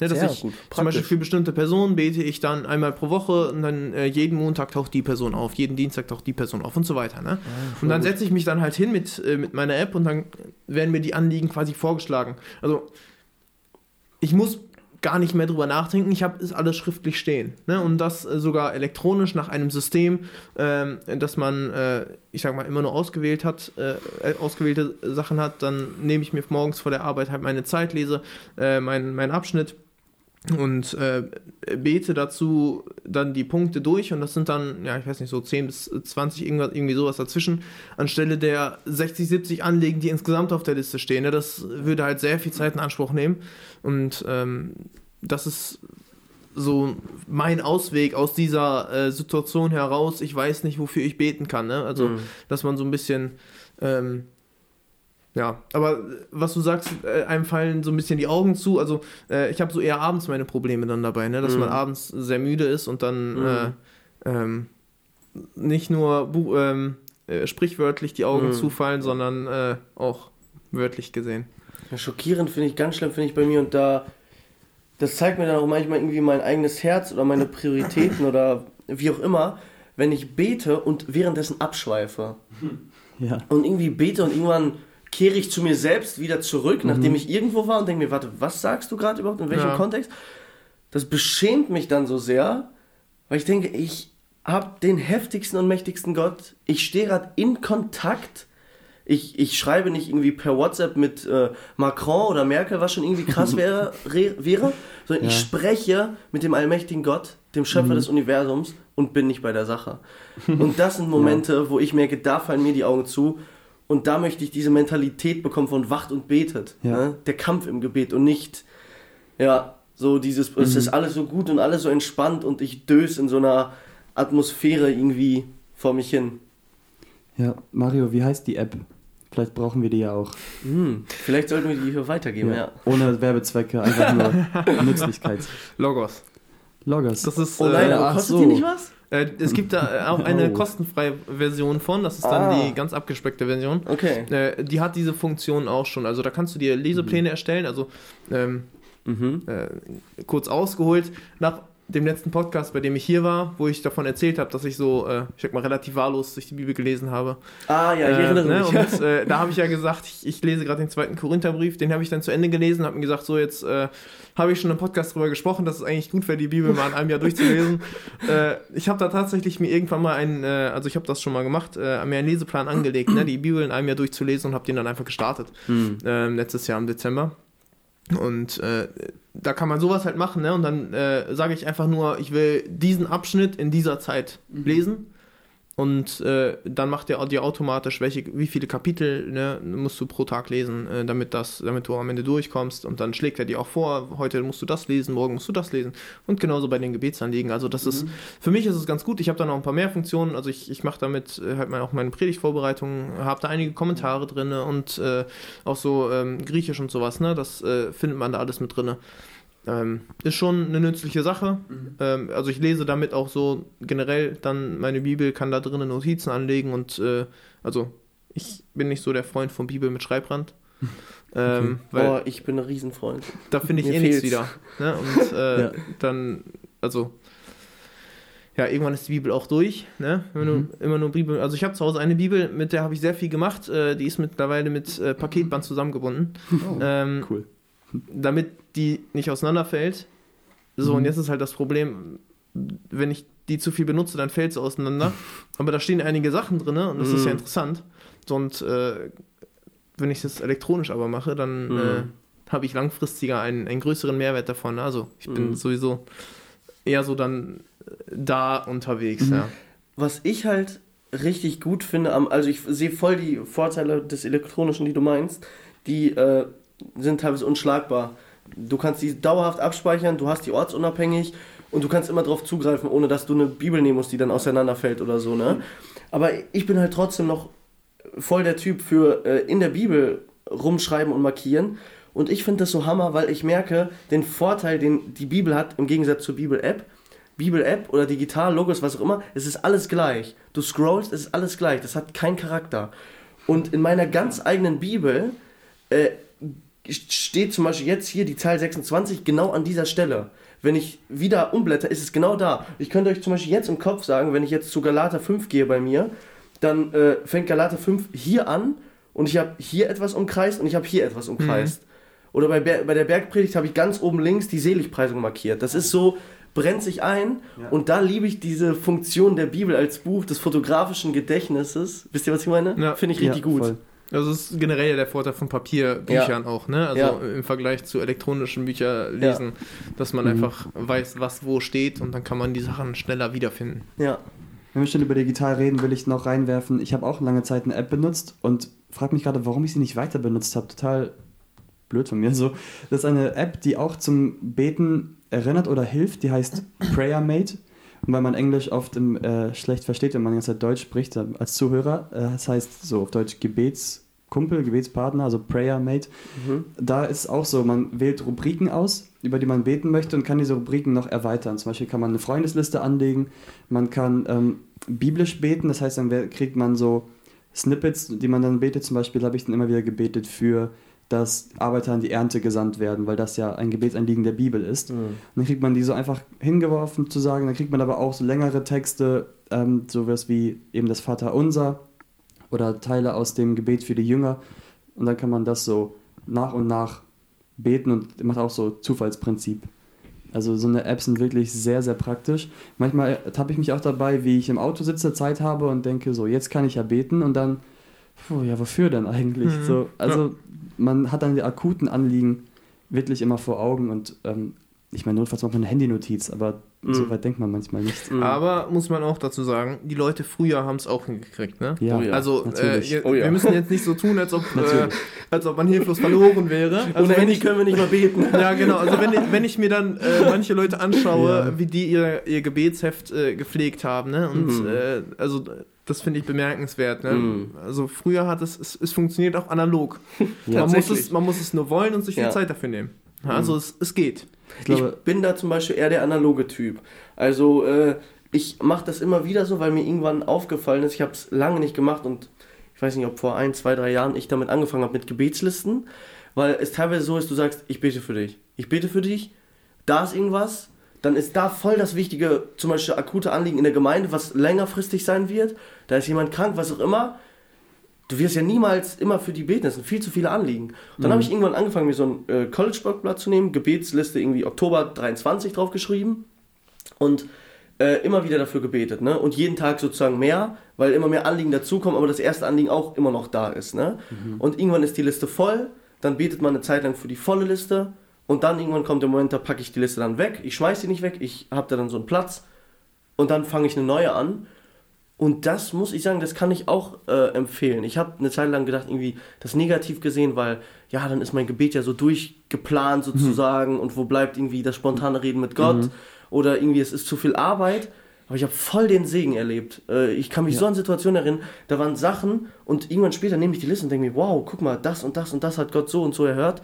Ne, dass Sehr ich gut, zum. Beispiel für bestimmte Personen bete ich dann einmal pro Woche und dann äh, jeden Montag taucht die Person auf, jeden Dienstag taucht die Person auf und so weiter. Ne? und dann setze ich mich dann halt hin mit, äh, mit meiner App und dann werden mir die Anliegen quasi vorgeschlagen. Also ich muss gar nicht mehr drüber nachdenken, ich habe es alles schriftlich stehen. Ne? Und das äh, sogar elektronisch nach einem System, ähm, das man, äh, ich sag mal, immer nur ausgewählt hat, äh, äh, ausgewählte Sachen hat, dann nehme ich mir morgens vor der Arbeit halt meine Zeit, lese äh, meinen meinen Abschnitt und äh, bete dazu dann die Punkte durch und das sind dann, ja, ich weiß nicht, so 10 bis 20, irgendwas, irgendwie sowas dazwischen, anstelle der 60, 70 Anliegen, die insgesamt auf der Liste stehen. Ne? Das würde halt sehr viel Zeit in Anspruch nehmen und ähm, das ist so mein Ausweg aus dieser äh, Situation heraus. Ich weiß nicht, wofür ich beten kann. Ne? Also, Mhm. dass man so ein bisschen ähm, ja, aber äh, was du sagst, äh, einem fallen so ein bisschen die Augen zu. Also äh, ich habe so eher abends meine Probleme dann dabei, ne? dass Mhm. man abends sehr müde ist und dann Mhm. äh, ähm, nicht nur ähm, äh, sprichwörtlich die Augen Mhm. zufallen, sondern auch wörtlich gesehen. Schockierend finde ich, ganz schlimm finde ich bei mir und da, das zeigt mir dann auch manchmal irgendwie mein eigenes Herz oder meine Prioritäten oder wie auch immer, wenn ich bete und währenddessen abschweife. Ja. Und irgendwie bete und irgendwann kehre ich zu mir selbst wieder zurück, nachdem ich irgendwo war und denke mir, warte, was sagst du gerade überhaupt, in welchem Ja. Kontext? Das beschämt mich dann so sehr, weil ich denke, ich habe den heftigsten und mächtigsten Gott. Ich stehe gerade in Kontakt. Ich, ich schreibe nicht irgendwie per WhatsApp mit äh, Macron oder Merkel, was schon irgendwie krass wäre, re, wäre sondern ich Ja. spreche mit dem allmächtigen Gott, dem Schöpfer des Universums und bin nicht bei der Sache. Und das sind Momente, wo ich merke, da fallen mir die Augen zu und da möchte ich diese Mentalität bekommen von wacht und betet. Ja. Ne? Der Kampf im Gebet und nicht, ja, so dieses, es ist alles so gut und alles so entspannt und ich döse in so einer Atmosphäre irgendwie vor mich hin. Ja, Mario, wie heißt die App? Vielleicht brauchen wir die ja auch. Hm, vielleicht sollten wir die hier weitergeben, ja. Ohne Werbezwecke, einfach nur Nützlichkeit. Logos. Loggers. Das ist, Oh nein, äh, kostet so. die nicht was? äh, es gibt da auch eine Oh. kostenfreie Version von, das ist dann Ah. die ganz abgespeckte Version. Okay. Äh, die hat diese Funktion auch schon. Also da kannst du dir Lesepläne erstellen. Also ähm, Mhm. äh, kurz ausgeholt, nach dem letzten Podcast, bei dem ich hier war, wo ich davon erzählt habe, dass ich so, äh, ich sag mal, relativ wahllos durch die Bibel gelesen habe. Ah ja, ich Äh, erinnere ne, mich. Und äh, da habe ich ja gesagt, ich, ich lese gerade den zweiten Korintherbrief, den habe ich dann zu Ende gelesen, habe mir gesagt, so jetzt äh, habe ich schon im Podcast drüber gesprochen, dass es eigentlich gut wäre, die Bibel mal in einem Jahr durchzulesen. äh, ich habe da tatsächlich mir irgendwann mal einen, äh, also ich habe das schon mal gemacht, mir einen Leseplan angelegt, ne, die Bibel in einem Jahr durchzulesen und habe den dann einfach gestartet Hm. ähm, letztes Jahr im Dezember. Und äh, da kann man sowas halt machen, ne? Und dann äh, sage ich einfach nur, ich will diesen Abschnitt in dieser Zeit lesen. Und äh, dann macht er dir automatisch, welche, wie viele Kapitel ne, musst du pro Tag lesen, äh, damit, das, damit du am Ende durchkommst. Und dann schlägt er dir auch vor, heute musst du das lesen, morgen musst du das lesen. Und genauso bei den Gebetsanliegen. Also das ist, für mich ist es ganz gut. Ich habe da noch ein paar mehr Funktionen. Also ich, ich mache damit äh, halt mal auch meine Predigtvorbereitung, habe da einige Kommentare drin und äh, auch so ähm, Griechisch und sowas. Ne? Das äh, findet man da alles mit drin. Ähm, ist schon eine nützliche Sache. Ähm, also ich lese damit auch so generell dann meine Bibel, kann da drinnen Notizen anlegen und äh, also ich bin nicht so der Freund von Bibel mit Schreibrand. Ähm, weil Boah, ich bin ein Riesenfreund. da finde ich mir eh nichts fehlt's. wieder. Ne? Und äh, Ja. dann, also ja, irgendwann ist die Bibel auch durch. Ne? Wenn Mhm. du immer nur Bibel, also ich habe zu Hause eine Bibel, mit der habe ich sehr viel gemacht. Äh, die ist mittlerweile mit äh, Paketband zusammengebunden. Oh, Ähm, cool. damit die nicht auseinanderfällt. So, Mhm. und jetzt ist halt das Problem, wenn ich die zu viel benutze, dann fällt es auseinander. Aber da stehen einige Sachen drin und das ist ja Mhm. interessant. Und äh, wenn ich das elektronisch aber mache, dann Mhm. äh, habe ich langfristiger einen, einen größeren Mehrwert davon. Also ich bin Mhm. sowieso eher so dann äh, da unterwegs, Mhm. ja. Was ich halt richtig gut finde, also ich sehe voll die Vorteile des Elektronischen, die du meinst, die äh, sind teilweise unschlagbar. Du kannst die dauerhaft abspeichern, du hast die ortsunabhängig und du kannst immer darauf zugreifen, ohne dass du eine Bibel nehmen musst, die dann auseinanderfällt oder so, ne? Aber ich bin halt trotzdem noch voll der Typ für äh, in der Bibel rumschreiben und markieren. Und ich finde das so hammer, weil ich merke den Vorteil, den die Bibel hat im Gegensatz zur Bibel-App. Bibel-App oder digital, Logos, was auch immer, es ist alles gleich. Du scrollst, es ist alles gleich. Das hat keinen Charakter. Und in meiner ganz eigenen Bibel äh, steht zum Beispiel jetzt hier die Zahl 26 genau an dieser Stelle. Wenn ich wieder umblätter, ist es genau da. Ich könnte euch zum Beispiel jetzt im Kopf sagen, wenn ich jetzt zu Galater 5 gehe bei mir, dann äh, fängt Galater 5 hier an und ich habe hier etwas umkreist und ich habe hier etwas umkreist. Oder bei, Ber bei der Bergpredigt habe ich ganz oben links die Seligpreisung markiert. Das ist so, brennt sich ein Ja. und da liebe ich diese Funktion der Bibel als Buch des fotografischen Gedächtnisses. Wisst ihr, was ich meine? Ja. Finde ich richtig gut. voll. Also es ist generell ja der Vorteil von Papierbüchern auch, ne? Also Ja. im Vergleich zu elektronischen Büchern lesen, dass man Mhm. einfach weiß, was wo steht und dann kann man die Sachen schneller wiederfinden. Ja. Wenn wir schon über digital reden, will ich noch reinwerfen. Ich habe auch lange Zeit eine App benutzt und frage mich gerade, warum ich sie nicht weiter benutzt habe. Total blöd von mir. So, das ist eine App, die auch zum Beten erinnert oder hilft. Die heißt PrayerMate. Und weil man Englisch oft im, äh, schlecht versteht, wenn man die ganze Zeit Deutsch spricht, als Zuhörer, äh, das heißt so auf Deutsch Gebetskumpel, Gebetspartner, also PrayerMate. Mhm. Da ist auch so, man wählt Rubriken aus, über die man beten möchte und kann diese Rubriken noch erweitern. Zum Beispiel kann man eine Freundesliste anlegen, man kann ähm, biblisch beten, das heißt, dann kriegt man so Snippets, die man dann betet. Zum Beispiel habe ich dann immer wieder gebetet für, dass Arbeiter an die Ernte gesandt werden, weil das ja ein Gebetsanliegen der Bibel ist. Mhm. Und dann kriegt man die so einfach hingeworfen zu sagen. Dann kriegt man aber auch so längere Texte, ähm, sowas wie eben das Vaterunser oder Teile aus dem Gebet für die Jünger. Und dann kann man das so nach und nach beten und macht auch so Zufallsprinzip. Also so eine Apps sind wirklich sehr, sehr praktisch. Manchmal tappe ich mich auch dabei, wie ich im Auto sitze, Zeit habe und denke, so, jetzt kann ich ja beten und dann, puh, ja, wofür denn eigentlich? Mhm. So, also man hat dann die akuten Anliegen wirklich immer vor Augen und ähm, ich meine, notfalls macht man eine Handynotiz, aber Mhm. so weit denkt man manchmal nicht. Mhm. Aber muss man auch dazu sagen, die Leute früher haben es auch hingekriegt, ne? Ja, Oh ja. also äh, natürlich. je- Oh ja. wir müssen jetzt nicht so tun, als ob, äh, als ob man hilflos verloren wäre. Also Ohne wenn Handy ich, können wir nicht mal beten. ja, genau. Also wenn ich, wenn ich mir dann äh, manche Leute anschaue, Ja. wie die ihr, ihr Gebetsheft äh, gepflegt haben, ne? Und Mhm. äh, also das finde ich bemerkenswert. Ne? Mhm. Also früher hat es, es, es funktioniert auch analog. Ja. man, muss es, man muss es nur wollen und sich Ja. viel Zeit dafür nehmen. Also es, es geht. Ich glaube, ich bin da zum Beispiel eher der analoge Typ. Also äh, ich mache das immer wieder so, weil mir irgendwann aufgefallen ist, ich habe es lange nicht gemacht und ich weiß nicht, ob vor ein, zwei, drei Jahren ich damit angefangen habe mit Gebetslisten, weil es teilweise so ist, du sagst, ich bete für dich. Ich bete für dich, da ist irgendwas, dann ist da voll das wichtige, zum Beispiel akute Anliegen in der Gemeinde, was längerfristig sein wird. Da ist jemand krank, was auch immer. Du wirst ja niemals immer für die beten, das sind viel zu viele Anliegen. Und dann habe ich irgendwann angefangen, mir so ein äh, College-Blockblatt zu nehmen, Gebetsliste irgendwie Oktober 23 draufgeschrieben und äh, immer wieder dafür gebetet, ne? Und jeden Tag sozusagen mehr, weil immer mehr Anliegen dazukommen, aber das erste Anliegen auch immer noch da ist, ne? Und irgendwann ist die Liste voll, dann betet man eine Zeit lang für die volle Liste und dann irgendwann kommt der Moment, da packe ich die Liste dann weg, ich schmeiß sie nicht weg, ich habe da dann so einen Platz und dann fange ich eine neue an und das muss ich sagen, das kann ich auch äh, empfehlen. Ich habe eine Zeit lang gedacht, irgendwie das negativ gesehen, weil ja, dann ist mein Gebet ja so durchgeplant sozusagen und wo bleibt irgendwie das spontane Reden mit Gott oder irgendwie es ist zu viel Arbeit. Aber ich habe voll den Segen erlebt. Äh, ich kann mich Ja. so an Situationen erinnern, da waren Sachen und irgendwann später nehme ich die Liste und denke mir, wow, guck mal, das und das und das hat Gott so und so erhört.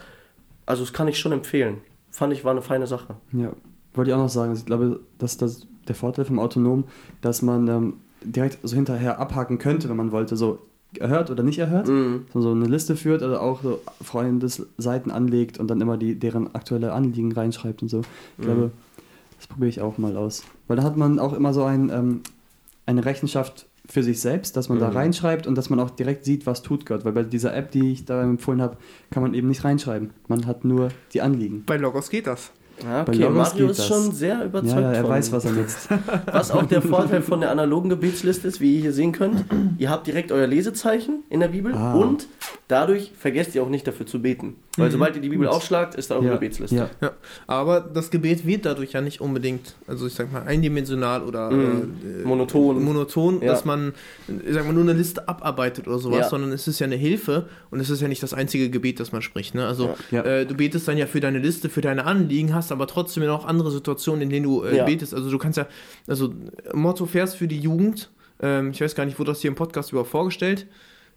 Also das kann ich schon empfehlen. Fand ich, war eine feine Sache. Ja, wollte ich auch noch sagen. Ich glaube, dass das der Vorteil vom Autonom, dass man ähm, direkt so hinterher abhaken könnte, wenn man wollte, so erhört oder nicht erhört. Mhm. So, eine Liste führt, also auch so Freundesseiten anlegt und dann immer die, deren aktuelle Anliegen reinschreibt und so. Ich Mhm. glaube, das probiere ich auch mal aus. Weil da hat man auch immer so ein, ähm, eine Rechenschaft für sich selbst, dass man da Mhm. reinschreibt und dass man auch direkt sieht, was tut Gott. Weil bei dieser App, die ich da empfohlen habe, kann man eben nicht reinschreiben. Man hat nur die Anliegen. Bei Logos geht das. Ja, okay, Mario ist das. schon sehr überzeugt Ja, ja, er von. weiß, was er nutzt. Was auch der Vorteil von der analogen Gebetsliste ist, wie ihr hier sehen könnt. Ihr habt direkt euer Lesezeichen in der Bibel Ah. und dadurch vergesst ihr auch nicht dafür zu beten. Weil Mhm. sobald ihr die Bibel aufschlagt, ist da eure ja, Gebetsliste. ja. Ja, aber das Gebet wird dadurch ja nicht unbedingt, also ich sag mal, eindimensional oder Mhm. äh, Monoton. monoton Ja. dass man, ich sag mal, nur eine Liste abarbeitet oder sowas, Ja. sondern es ist ja eine Hilfe und es ist ja nicht das einzige Gebet, das man spricht. Ne? Also Ja. äh, du betest dann ja für deine Liste, für deine Anliegen, hast aber trotzdem noch andere Situationen, in denen du äh, Ja. betest. Also du kannst ja, also Motto-Vers für die Jugend, ähm, ich weiß gar nicht, wurde das hier im Podcast überhaupt vorgestellt,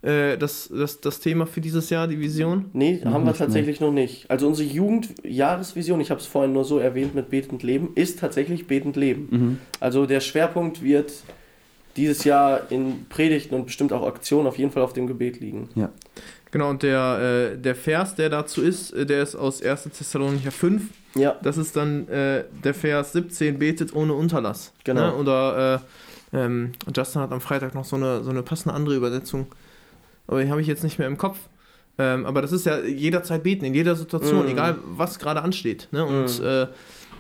äh, das, das, das Thema für dieses Jahr, die Vision? Nee, Noch haben wir nicht, tatsächlich noch nicht. Also unsere Jugendjahresvision, ich habe es vorhin nur so erwähnt mit Betend Leben, ist tatsächlich Betend Leben. Mhm. Also der Schwerpunkt wird dieses Jahr in Predigten und bestimmt auch Aktionen auf jeden Fall auf dem Gebet liegen. Genau, und der, äh, der Vers, der dazu ist, äh, der ist aus 1. Thessalonicher 5. Ja, Das ist dann äh, der Vers 17, betet ohne Unterlass. Genau. Ne? Oder äh, ähm, Justin hat am Freitag noch so eine, so eine passende andere Übersetzung. Aber die habe ich jetzt nicht mehr im Kopf. Ähm, aber das ist ja jederzeit beten, in jeder Situation, Mm. egal was gerade ansteht. Ne? Und Mm. äh,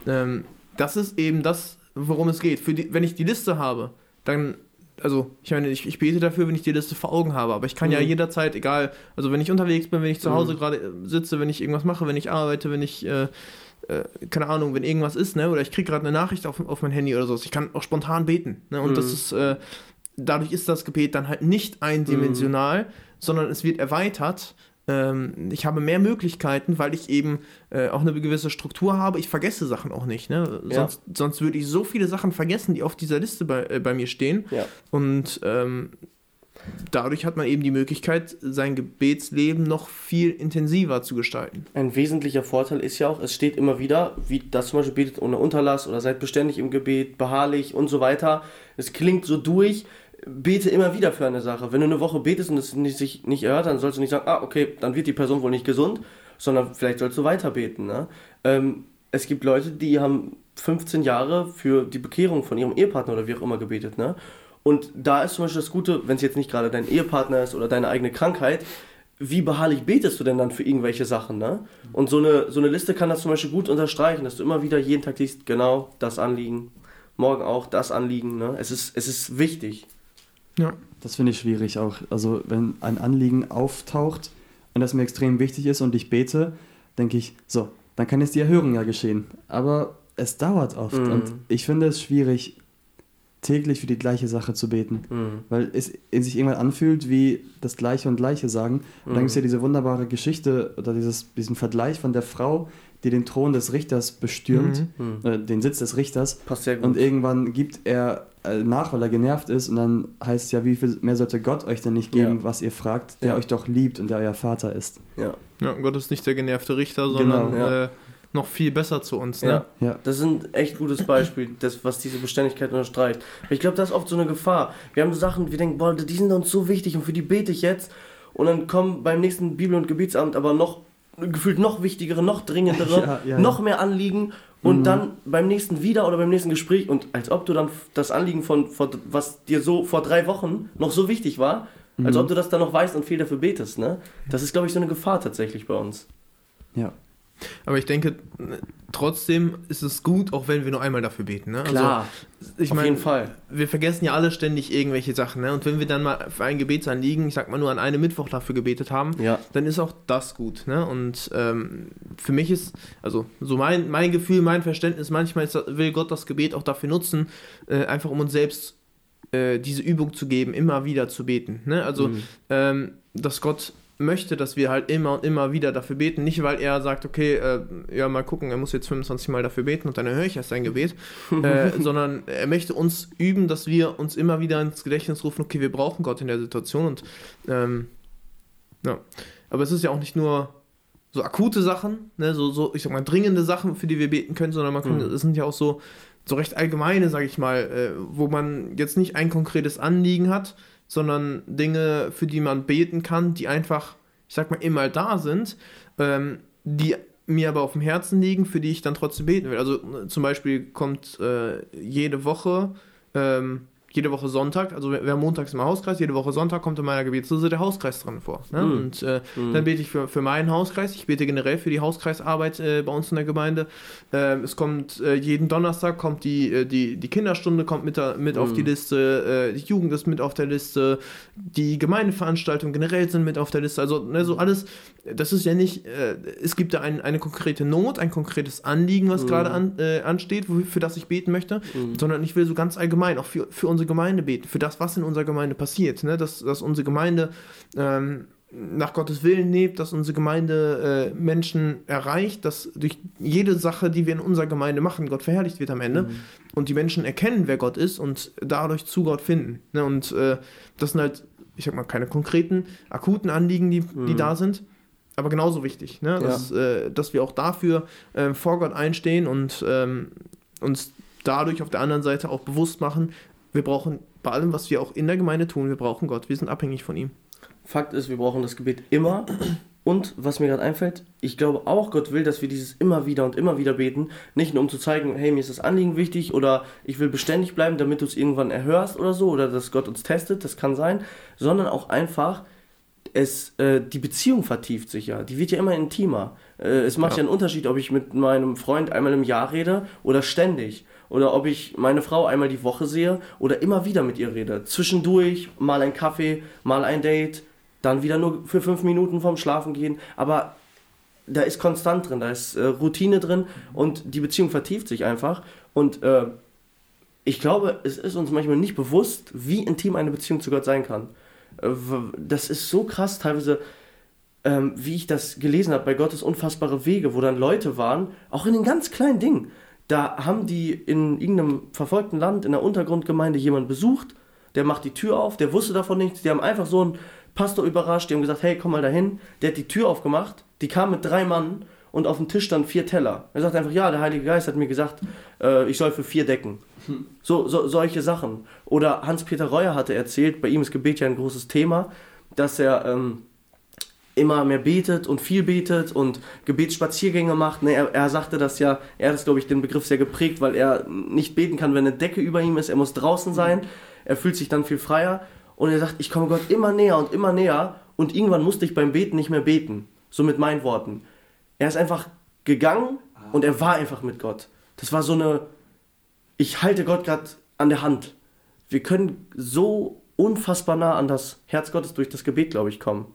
ähm, das ist eben das, worum es geht. Die, wenn ich die Liste habe, dann, also ich meine, ich, ich bete dafür, wenn ich die Liste vor Augen habe, aber ich kann ja Mhm. jederzeit, egal, also wenn ich unterwegs bin, wenn ich zu Mhm. Hause gerade äh, sitze, wenn ich irgendwas mache, wenn ich arbeite, wenn ich, äh, äh, keine Ahnung, wenn irgendwas ist, ne, oder ich kriege gerade eine Nachricht auf, auf mein Handy oder so, ich kann auch spontan beten, ne, und Mhm. das ist, äh, dadurch ist das Gebet dann halt nicht eindimensional, sondern es wird erweitert. Ähm, ich habe mehr Möglichkeiten, weil ich eben äh, auch eine gewisse Struktur habe. Ich vergesse Sachen auch nicht. Ne? Ja. Sonst, sonst würde ich so viele Sachen vergessen, die auf dieser Liste bei, äh, bei mir stehen. ja. Und ähm, dadurch hat man eben die Möglichkeit, sein Gebetsleben noch viel intensiver zu gestalten. Ein wesentlicher Vorteil ist ja auch, es steht immer wieder, wie das zum Beispiel betet ohne Unterlass oder seid beständig im Gebet, beharrlich und so weiter. Es klingt so durch, bete immer wieder für eine Sache. Wenn du eine Woche betest und es nicht, sich nicht erhört, dann sollst du nicht sagen, ah, okay, dann wird die Person wohl nicht gesund, sondern vielleicht sollst du weiter beten. Ne? Ähm, es gibt Leute, die haben 15 Jahre für die Bekehrung von ihrem Ehepartner oder wie auch immer gebetet. Ne? Und da ist zum Beispiel das Gute, wenn es jetzt nicht gerade dein Ehepartner ist oder deine eigene Krankheit, wie beharrlich betest du denn dann für irgendwelche Sachen, ne? Und so eine, so eine Liste kann das zum Beispiel gut unterstreichen, dass du immer wieder jeden Tag siehst, genau, das Anliegen, morgen auch das Anliegen, ne? Es ist, es ist wichtig. Ja. Das finde ich schwierig auch. Also wenn ein Anliegen auftaucht und das mir extrem wichtig ist und ich bete, denke ich, so, dann kann jetzt die Erhörung ja geschehen. Aber es dauert oft Mhm. und ich finde es schwierig, täglich für die gleiche Sache zu beten. Mhm. Weil es in sich irgendwann anfühlt wie das Gleiche und Gleiche sagen. Und dann gibt es ja diese wunderbare Geschichte oder dieses, diesen Vergleich von der Frau, die den Thron des Richters bestürmt, Mhm. äh, den Sitz des Richters. Passt sehr gut. Und irgendwann gibt er äh, nach, weil er genervt ist. Und dann heißt es ja, wie viel mehr sollte Gott euch denn nicht geben, Ja. was ihr fragt, der Ja. euch doch liebt und der euer Vater ist. ja. Ja, Gott ist nicht der genervte Richter, sondern Genau, ja. äh, noch viel besser zu uns. Ne? Ja. Ja. Das ist ein echt gutes Beispiel, das, was diese Beständigkeit unterstreicht. Ich glaube, das ist oft so eine Gefahr. Wir haben so Sachen, wir denken, boah, die sind uns so wichtig und für die bete ich jetzt. Und dann kommen beim nächsten Bibel- und Gebetsabend aber noch gefühlt noch wichtigere, noch dringendere, Ja, ja, noch mehr Anliegen und Mhm. dann beim nächsten wieder oder beim nächsten Gespräch und als ob du dann das Anliegen von, von was dir so vor drei Wochen noch so wichtig war, als Mhm. ob du das dann noch weißt und viel dafür betest, ne? Das ist, glaube ich, so eine Gefahr tatsächlich bei uns. Ja. Aber ich denke, trotzdem ist es gut, auch wenn wir nur einmal dafür beten. Ne? Klar, Also, ich auf meine, jeden Fall. wir vergessen ja alle ständig irgendwelche Sachen. Ne? Und wenn wir dann mal für ein Gebetsanliegen, ich sag mal nur an einem Mittwoch dafür gebetet haben, Ja. dann ist auch das gut. Ne? Und ähm, für mich ist, also so mein, mein Gefühl, mein Verständnis, manchmal ist, will Gott das Gebet auch dafür nutzen, äh, einfach um uns selbst äh, diese Übung zu geben, immer wieder zu beten. Ne? Also, Mhm. ähm, dass Gott möchte, dass wir halt immer und immer wieder dafür beten. Nicht, weil er sagt, okay, äh, ja, mal gucken, er muss jetzt 25 Mal dafür beten und dann höre ich erst sein Gebet, äh, sondern er möchte uns üben, dass wir uns immer wieder ins Gedächtnis rufen, okay, wir brauchen Gott in der Situation und ähm, ja. Aber es ist ja auch nicht nur so akute Sachen, ne, so, so, ich sag mal, dringende Sachen, für die wir beten können, sondern man kann, Mhm. es sind ja auch so, so recht allgemeine, sag ich mal, äh, wo man jetzt nicht ein konkretes Anliegen hat, sondern Dinge, für die man beten kann, die einfach, ich sag mal, immer da sind, ähm, die mir aber auf dem Herzen liegen, für die ich dann trotzdem beten will. Also zum Beispiel kommt äh, jede Woche, ähm, jede Woche Sonntag, also wir haben montags im Hauskreis, jede Woche Sonntag kommt in meiner Gebetsliste der Hauskreis drin vor. Ne? Mhm. Und äh, Mhm. dann bete ich für, für meinen Hauskreis, ich bete generell für die Hauskreisarbeit äh, bei uns in der Gemeinde. Ähm, es kommt äh, jeden Donnerstag kommt die, äh, die, die Kinderstunde kommt mit, da, mit auf Mhm. die Liste, äh, die Jugend ist mit auf der Liste, die Gemeindeveranstaltungen generell sind mit auf der Liste. Also ne, so alles, das ist ja nicht, äh, es gibt da ein, eine konkrete Not, ein konkretes Anliegen, was Mhm. gerade an, äh, ansteht, für das ich beten möchte, Mhm. sondern ich will so ganz allgemein auch für, für unsere Gemeinde beten, für das, was in unserer Gemeinde passiert, ne? dass, dass unsere Gemeinde ähm, nach Gottes Willen lebt, dass unsere Gemeinde äh, Menschen erreicht, dass durch jede Sache, die wir in unserer Gemeinde machen, Gott verherrlicht wird am Ende Mhm. und die Menschen erkennen, wer Gott ist und dadurch zu Gott finden. Ne? Und äh, das sind halt, ich sag mal, keine konkreten, akuten Anliegen, die, die Mhm. da sind, aber genauso wichtig, ne? dass, äh, dass wir auch dafür äh, vor Gott einstehen und ähm, uns dadurch auf der anderen Seite auch bewusst machen, wir brauchen bei allem, was wir auch in der Gemeinde tun, wir brauchen Gott, wir sind abhängig von ihm. Fakt ist, wir brauchen das Gebet immer. Und was mir gerade einfällt, ich glaube auch, Gott will, dass wir dieses immer wieder und immer wieder beten. Nicht nur um zu zeigen, hey, mir ist das Anliegen wichtig oder ich will beständig bleiben, damit du es irgendwann erhörst oder so oder dass Gott uns testet, das kann sein, sondern auch einfach, es, äh, die Beziehung vertieft sich ja. Die wird ja immer intimer. Äh, es macht ja. Ja. einen Unterschied, ob ich mit meinem Freund einmal im Jahr rede oder ständig. Oder ob ich meine Frau einmal die Woche sehe oder immer wieder mit ihr rede. Zwischendurch mal ein Kaffee, mal ein Date, dann wieder nur für fünf Minuten vorm Schlafen gehen. Aber da ist konstant drin, da ist äh, Routine drin und die Beziehung vertieft sich einfach. Und äh, ich glaube, es ist uns manchmal nicht bewusst, wie intim eine Beziehung zu Gott sein kann. Äh, Das ist so krass, teilweise, ähm, wie ich das gelesen habe bei Gottes unfassbare Wege, wo dann Leute waren, auch in den ganz kleinen Dingen. Da haben die in irgendeinem verfolgten Land, in der Untergrundgemeinde jemanden besucht, der macht die Tür auf, der wusste davon nichts, die haben einfach so einen Pastor überrascht, die haben gesagt, hey, komm mal dahin. Der hat die Tür aufgemacht, die kam mit drei Mann und auf dem Tisch stand vier Teller. Er sagt einfach, ja, der Heilige Geist hat mir gesagt, äh, ich soll für vier decken. So, so, solche Sachen. Oder Hans-Peter Reuer hatte erzählt, bei ihm ist Gebet ja ein großes Thema, dass er ähm, immer mehr betet und viel betet und Gebetsspaziergänge macht. Ne, er, er sagte das ja, er hat, glaube ich, den Begriff sehr geprägt, weil er nicht beten kann, wenn eine Decke über ihm ist. Er muss draußen sein. Er fühlt sich dann viel freier. Und er sagt, ich komme Gott immer näher und immer näher. Und irgendwann musste ich beim Beten nicht mehr beten. So mit meinen Worten. Er ist einfach gegangen und er war einfach mit Gott. Das war so eine, ich halte Gott gerade an der Hand. Wir können so unfassbar nah an das Herz Gottes durch das Gebet, glaube ich, kommen.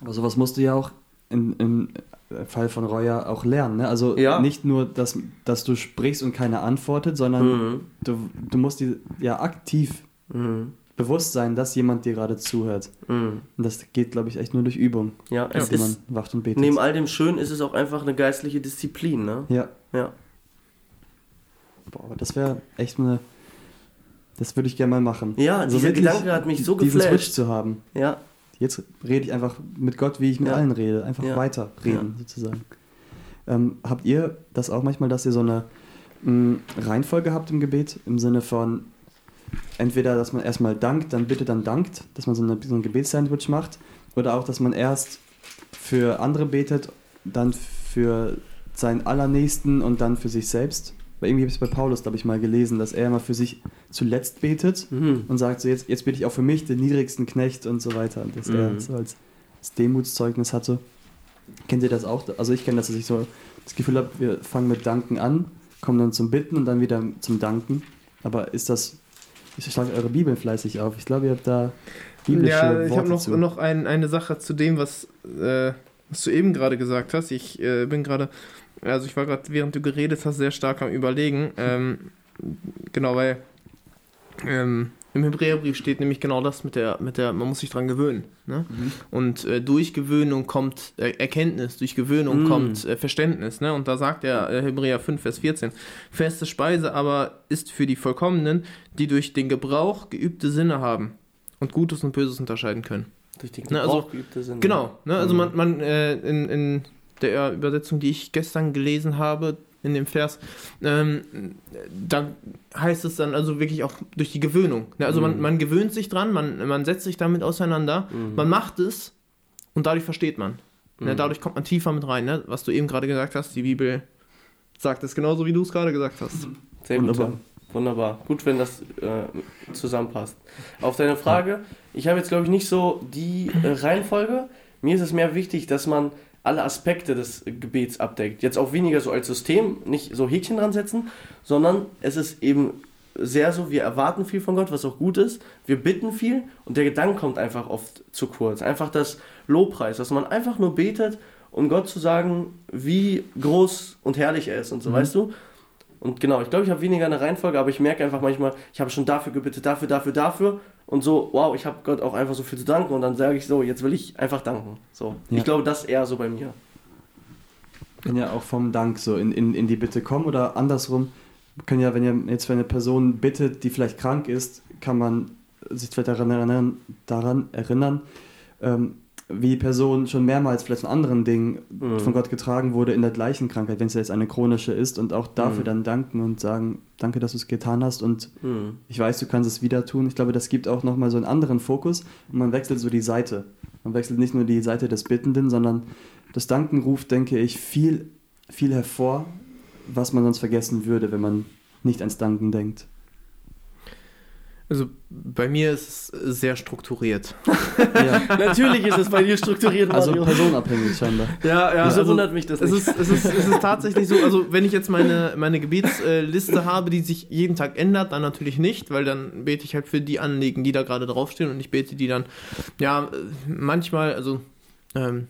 Aber sowas musst du ja auch in, im Fall von Reuer auch lernen. Ne? Also Ja. nicht nur, dass, dass du sprichst und keiner antwortet, sondern Mhm. du, du musst dir ja aktiv Mhm. bewusst sein, dass jemand dir gerade zuhört. Mhm. Und das geht, glaube ich, echt nur durch Übung, Ja, es dass man ist, wacht und betet. neben all dem Schönen ist es auch einfach eine geistliche Disziplin, ne? ja. Ja. Boah, aber das wäre echt eine. Das würde ich gerne mal machen. Ja, Also dieser Gedanke hat mich so diesen geflasht. Switch zu haben. Ja, Jetzt rede ich einfach mit Gott, wie ich mit Ja. allen rede. Einfach Ja. weiter reden, sozusagen. Ähm, habt ihr das auch manchmal, dass ihr so eine mh, Reihenfolge habt im Gebet? Im Sinne von entweder, dass man erstmal dankt, dann bitte, dann dankt, dass man so, eine, so ein Gebetssandwich macht. Oder auch, dass man erst für andere betet, dann für seinen Allernächsten und dann für sich selbst. Weil irgendwie habe ich es bei Paulus, glaube ich, mal gelesen, dass er immer für sich zuletzt betet mhm. und sagt so, jetzt, jetzt bete ich auch für mich, den niedrigsten Knecht und so weiter. Und dass er Mhm. so als, als Demutszeugnis hatte. Kennt ihr das auch? Also ich kenne das, dass ich so das Gefühl habe, wir fangen mit Danken an, kommen dann zum Bitten und dann wieder zum Danken. Aber ist das, ich schlage eure Bibeln fleißig auf. Ich glaube, ihr habt da biblische Ja, ich habe noch, zu. noch ein, eine Sache zu dem, was, äh, was du eben gerade gesagt hast. Ich äh, bin gerade, also ich war gerade, während du geredet hast, sehr stark am Überlegen. Ähm, genau, weil ähm, im Hebräerbrief steht nämlich genau das mit der, mit der, man muss sich dran gewöhnen. Ne? Mhm. Und äh, durch Gewöhnung kommt äh, Erkenntnis, durch Gewöhnung Mm. kommt äh, Verständnis. Ne? Und da sagt er äh, Hebräer 5, Vers 14, feste Speise aber ist für die Vollkommenen, die durch den Gebrauch geübte Sinne haben und Gutes und Böses unterscheiden können. durch den Na, also- Gebrauch geübte Sinne. Genau, ne? also Mhm. man, man äh, in, in der Übersetzung, die ich gestern gelesen habe, in dem Vers, ähm, da heißt es dann also wirklich auch durch die Gewöhnung. Ne? Also man, Mhm. man gewöhnt sich dran, man, man setzt sich damit auseinander, Mhm. man macht es und dadurch versteht man. Ne? Mhm. Dadurch kommt man tiefer mit rein, ne? was du eben gerade gesagt hast, die Bibel sagt es genauso, wie du es gerade gesagt hast. Sehr gut. Wunderbar. Wunderbar. Gut, wenn das äh, zusammenpasst. Auf deine Frage, ich habe jetzt glaube ich nicht so die äh, Reihenfolge. Mir ist es mehr wichtig, dass man alle Aspekte des Gebets abdeckt. Jetzt auch weniger so als System, nicht so Häkchen dran setzen, sondern es ist eben sehr so, wir erwarten viel von Gott, was auch gut ist. Wir bitten viel und der Gedanke kommt einfach oft zu kurz. Einfach das Lobpreis, dass man einfach nur betet, um Gott zu sagen, wie groß und herrlich er ist und so, mhm. weißt du? Und genau, ich glaube, ich habe weniger eine Reihenfolge, aber ich merke einfach manchmal, ich habe schon dafür gebeten, dafür, dafür, dafür. Und so, wow, ich habe Gott auch einfach so viel zu danken. Und dann sage ich so, jetzt will ich einfach danken. So. Ja. Ich glaube, das eher so bei mir. Kann ja auch vom Dank so in, in, in die Bitte kommen oder andersrum. Können ja, wenn ihr jetzt für eine Person bittet, die vielleicht krank ist, kann man sich vielleicht daran erinnern, daran erinnern ähm, wie die Person schon mehrmals vielleicht von anderen Dingen mhm. von Gott getragen wurde in der gleichen Krankheit, wenn es jetzt eine chronische ist und auch dafür mhm. dann danken und sagen, danke, dass du es getan hast und mhm. ich weiß, du kannst es wieder tun. Ich glaube, das gibt auch nochmal so einen anderen Fokus und man wechselt so die Seite. Man wechselt nicht nur die Seite des Bittenden, sondern das Danken ruft, denke ich, viel, viel hervor, was man sonst vergessen würde, wenn man nicht ans Danken denkt. Also bei mir ist es sehr strukturiert. ja. Natürlich ist es bei dir strukturiert, also Mario. Also personabhängig scheinbar. Ja, ja. Wieso also, wundert mich das nicht? Es ist, es, ist, es ist tatsächlich so, also wenn ich jetzt meine, meine Gebetsliste habe, die sich jeden Tag ändert, dann natürlich nicht, weil dann bete ich halt für die Anliegen, die da gerade draufstehen und ich bete die dann, ja, manchmal, also ähm,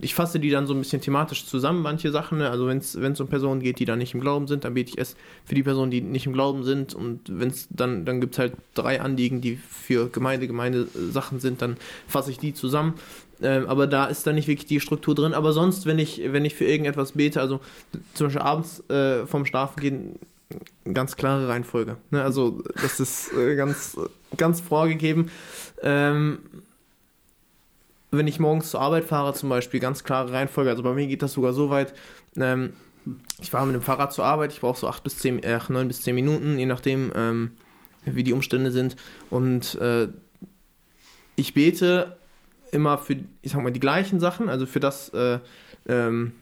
ich fasse die dann so ein bisschen thematisch zusammen, manche Sachen. Ne? Also wenn es um Personen geht, die da nicht im Glauben sind, dann bete ich erst für die Personen, die nicht im Glauben sind. Und wenn es dann, dann gibt es halt drei Anliegen, die für Gemeinde, Gemeindesachen sind, dann fasse ich die zusammen. Ähm, aber da ist dann nicht wirklich die Struktur drin. Aber sonst, wenn ich, wenn ich für irgendetwas bete, also zum Beispiel abends äh, vom Schlafen gehen, ganz klare Reihenfolge. Ne? Also das ist äh, ganz, ganz vorgegeben. Ähm, wenn ich morgens zur Arbeit fahre, zum Beispiel, ganz klare Reihenfolge. Also bei mir geht das sogar so weit. Ähm, ich fahre mit dem Fahrrad zur Arbeit, ich brauche so 8 bis 10, äh, 9 bis 10 Minuten, je nachdem, ähm, wie die Umstände sind. Und äh, ich bete immer für, ich sag mal, die gleichen Sachen, also für das, äh, ähm,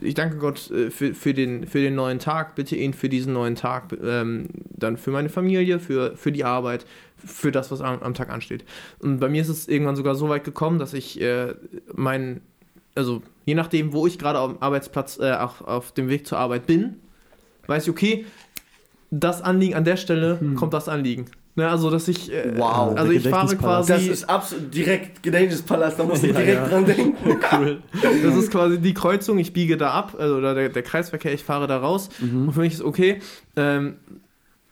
ich danke Gott äh, für, für, den, für den neuen Tag, bitte ihn für diesen neuen Tag, ähm, dann für meine Familie, für, für die Arbeit, für das, was am, am, Tag ansteht. Und bei mir ist es irgendwann sogar so weit gekommen, dass ich äh, meinen, also je nachdem, wo ich gerade am Arbeitsplatz, äh, auf, auf dem Weg zur Arbeit bin, weiß ich, okay, das Anliegen an der Stelle hm. kommt das Anliegen. Ne, also, dass ich. Äh, wow, also ich fahre quasi. Das ist absolut direkt Gedächtnispalast, da muss ich direkt ja. dran denken. cool. Das ist quasi die Kreuzung, ich biege da ab, also, oder der, der Kreisverkehr, ich fahre da raus. Mhm. Und für mich ist okay, ähm,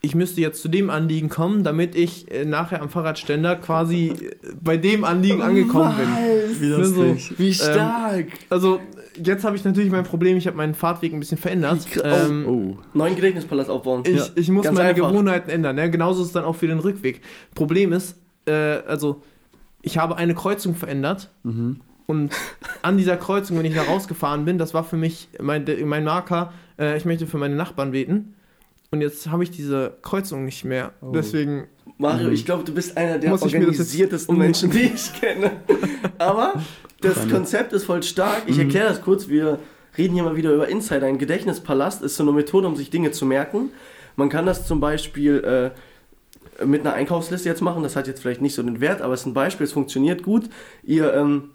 ich müsste jetzt zu dem Anliegen kommen, damit ich äh, nachher am Fahrradständer quasi äh, bei dem Anliegen angekommen bin. Wie, so, wie stark. Ähm, also jetzt habe ich natürlich mein Problem, ich habe meinen Fahrtweg ein bisschen verändert. Oh, ähm, oh. Neuen Gedächtnispalast aufbauen. Ich, ja. ich muss Ganz meine einfach. Gewohnheiten ändern. Ne? Genauso ist es dann auch für den Rückweg. Problem ist, äh, also ich habe eine Kreuzung verändert. Mhm. Und an dieser Kreuzung, wenn ich da rausgefahren bin, das war für mich mein, mein Marker, äh, ich möchte für meine Nachbarn beten. Und jetzt habe ich diese Kreuzung nicht mehr. Oh. Deswegen. Mario, ich glaube, du bist einer der organisiertesten Menschen, die ich kenne. Aber das Konzept ist voll stark. Ich mhm. erkläre das kurz. Wir reden hier mal wieder über Insider. Ein Gedächtnispalast ist so eine Methode, um sich Dinge zu merken. Man kann das zum Beispiel äh, mit einer Einkaufsliste jetzt machen. Das hat jetzt vielleicht nicht so den Wert, aber es ist ein Beispiel. Es funktioniert gut. Ihr ähm,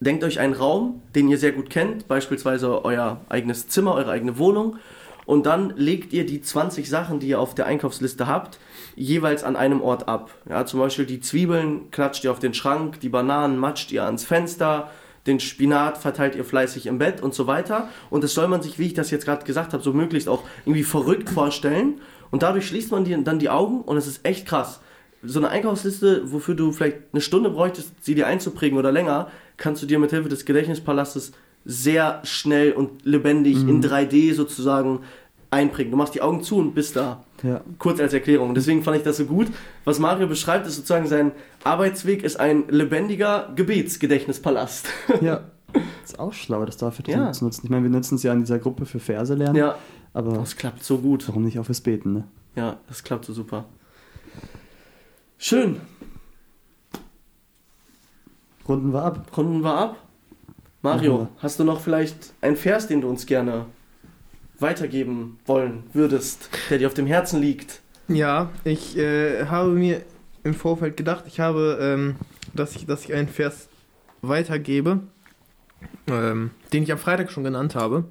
denkt euch einen Raum, den ihr sehr gut kennt, beispielsweise euer eigenes Zimmer, eure eigene Wohnung und dann legt ihr die 20 Sachen, die ihr auf der Einkaufsliste habt, jeweils an einem Ort ab. Ja, zum Beispiel die Zwiebeln klatscht ihr auf den Schrank, die Bananen matscht ihr ans Fenster, den Spinat verteilt ihr fleißig im Bett und so weiter. Und das soll man sich, wie ich das jetzt gerade gesagt habe, so möglichst auch irgendwie verrückt vorstellen. Und dadurch schließt man die, dann die Augen und es ist echt krass. So eine Einkaufsliste, wofür du vielleicht eine Stunde bräuchtest, sie dir einzuprägen oder länger, kannst du dir mit Hilfe des Gedächtnispalastes sehr schnell und lebendig mhm. in 3D sozusagen einprägen. Du machst die Augen zu und bist da. Ja. Kurz als Erklärung. Deswegen fand ich das so gut. Was Mario beschreibt, ist sozusagen sein Arbeitsweg ist ein lebendiger Gebetsgedächtnispalast. Ja. ist auch schlau, das dafür ja. zu nutzen. Ich meine, wir nutzen es ja in dieser Gruppe für Verse lernen. Ja. Aber das klappt so gut. Warum nicht auch fürs Beten, ne? Ja, das klappt so super. Schön. Runden wir ab. Runden wir ab. Mario, hast du noch vielleicht einen Vers, den du uns gerne weitergeben wollen würdest, der dir auf dem Herzen liegt. Ja, ich äh, habe mir im Vorfeld gedacht, ich habe, ähm, dass, ich, dass ich einen Vers weitergebe, ähm, den ich am Freitag schon genannt habe.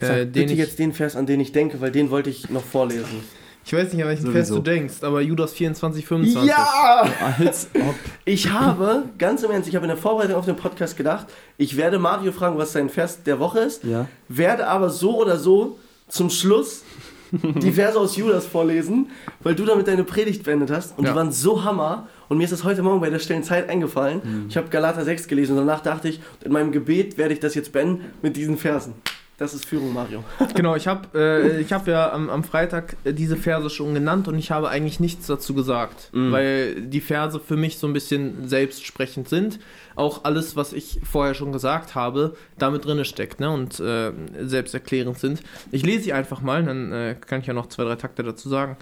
Sag Äh, bitte den ich, jetzt den Vers, an den ich denke, weil den wollte ich noch vorlesen. Ich weiß nicht, an welchen Vers Sowieso. du denkst, aber Judas 24, 25. Ja! Als ob. Ich habe, ganz im Ernst, ich habe in der Vorbereitung auf den Podcast gedacht, ich werde Mario fragen, was sein Vers der Woche ist, Ja. werde aber so oder so zum Schluss die Verse aus Judas vorlesen, weil du damit deine Predigt beendet hast und Ja. die waren so Hammer und mir ist das heute Morgen bei der stillen Zeit eingefallen. Ich habe Galater 6 gelesen und danach dachte ich, in meinem Gebet werde ich das jetzt beenden mit diesen Versen. Das ist Führung, Mario. Genau, ich habe äh, ich hab ja am, am Freitag äh, diese Verse schon genannt und ich habe eigentlich nichts dazu gesagt, Mhm. weil die Verse für mich so ein bisschen selbstsprechend sind. Auch alles, was ich vorher schon gesagt habe, damit drin steckt ne, und äh, selbsterklärend sind. Ich lese sie einfach mal, dann äh, kann ich ja noch zwei, drei Takte dazu sagen.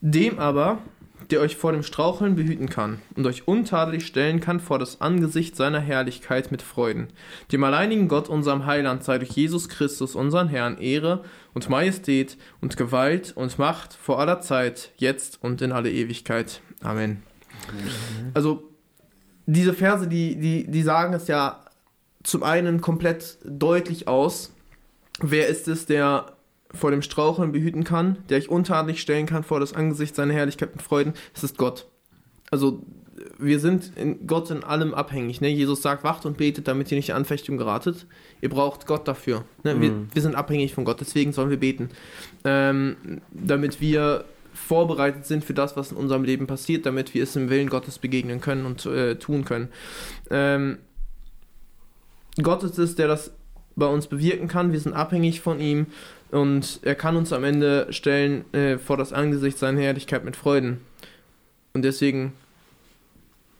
Dem aber, der euch vor dem Straucheln behüten kann und euch untadelig stellen kann vor das Angesicht seiner Herrlichkeit mit Freuden. Dem alleinigen Gott, unserem Heiland, sei durch Jesus Christus, unseren Herrn, Ehre und Majestät und Gewalt und Macht vor aller Zeit, jetzt und in alle Ewigkeit. Amen. Also, diese Verse, die, die, die sagen es ja zum einen komplett deutlich aus, wer ist es, der vor dem Straucheln behüten kann, der euch untadelig stellen kann vor das Angesicht seiner Herrlichkeit mit Freuden, es ist Gott. Also wir sind in Gott in allem abhängig. Ne? Jesus sagt, wacht und betet, damit ihr nicht in Anfechtung geratet. Ihr braucht Gott dafür. Ne? Wir, Mhm. wir sind abhängig von Gott, deswegen sollen wir beten. Ähm, damit wir vorbereitet sind für das, was in unserem Leben passiert, damit wir es im Willen Gottes begegnen können und äh, tun können. Ähm, Gott ist es, der das bei uns bewirken kann. Wir sind abhängig von ihm und er kann uns am Ende stellen äh, vor das Angesicht seiner Herrlichkeit mit Freuden. Und deswegen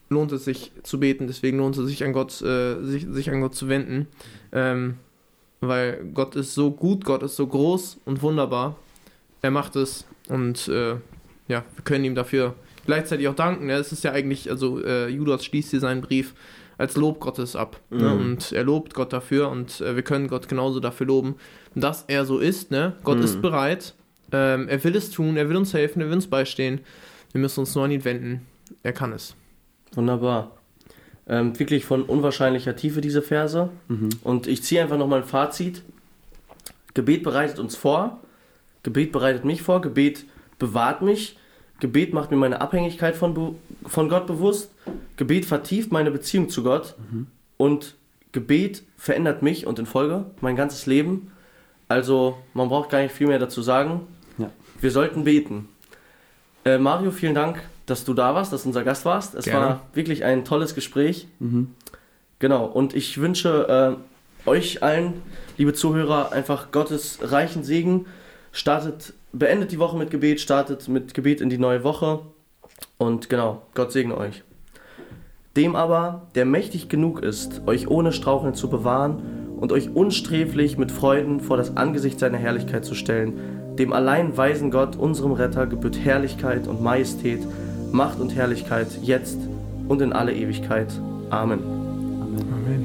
lohnt es sich zu beten, deswegen lohnt es sich an Gott, äh, sich, sich an Gott zu wenden. Ähm, weil Gott ist so gut, Gott ist so groß und wunderbar. Er macht es und äh, ja, wir können ihm dafür gleichzeitig auch danken. Es ist ja eigentlich, also äh, Judas schließt hier seinen Brief als Lob Gottes ab. Ne? Mhm. Und er lobt Gott dafür und äh, wir können Gott genauso dafür loben, dass er so ist. Ne? Gott Mhm. ist bereit, ähm, er will es tun, er will uns helfen, er will uns beistehen. Wir müssen uns nur an ihn wenden. Er kann es. Wunderbar. Ähm, wirklich von unwahrscheinlicher Tiefe diese Verse. Mhm. Und ich ziehe einfach nochmal ein Fazit. Gebet bereitet uns vor. Gebet bereitet mich vor. Gebet bewahrt mich. Gebet macht mir meine Abhängigkeit von, von Gott bewusst. Gebet vertieft meine Beziehung zu Gott. Und Gebet verändert mich und in Folge mein ganzes Leben. Also man braucht gar nicht viel mehr dazu sagen. Ja. Wir sollten beten. Äh, Mario, vielen Dank, dass du da warst, dass du unser Gast warst. Es Gerne. war wirklich ein tolles Gespräch. Mhm. Genau, und ich wünsche äh, euch allen, liebe Zuhörer, einfach Gottes reichen Segen. Startet, beendet die Woche mit Gebet, startet mit Gebet in die neue Woche. Und genau, Gott segne euch. Dem aber, der mächtig genug ist, euch ohne Straucheln zu bewahren und euch unsträflich mit Freuden vor das Angesicht seiner Herrlichkeit zu stellen, dem allein weisen Gott, unserem Retter, gebührt Herrlichkeit und Majestät, Macht und Herrlichkeit jetzt und in alle Ewigkeit. Amen. Amen. Amen.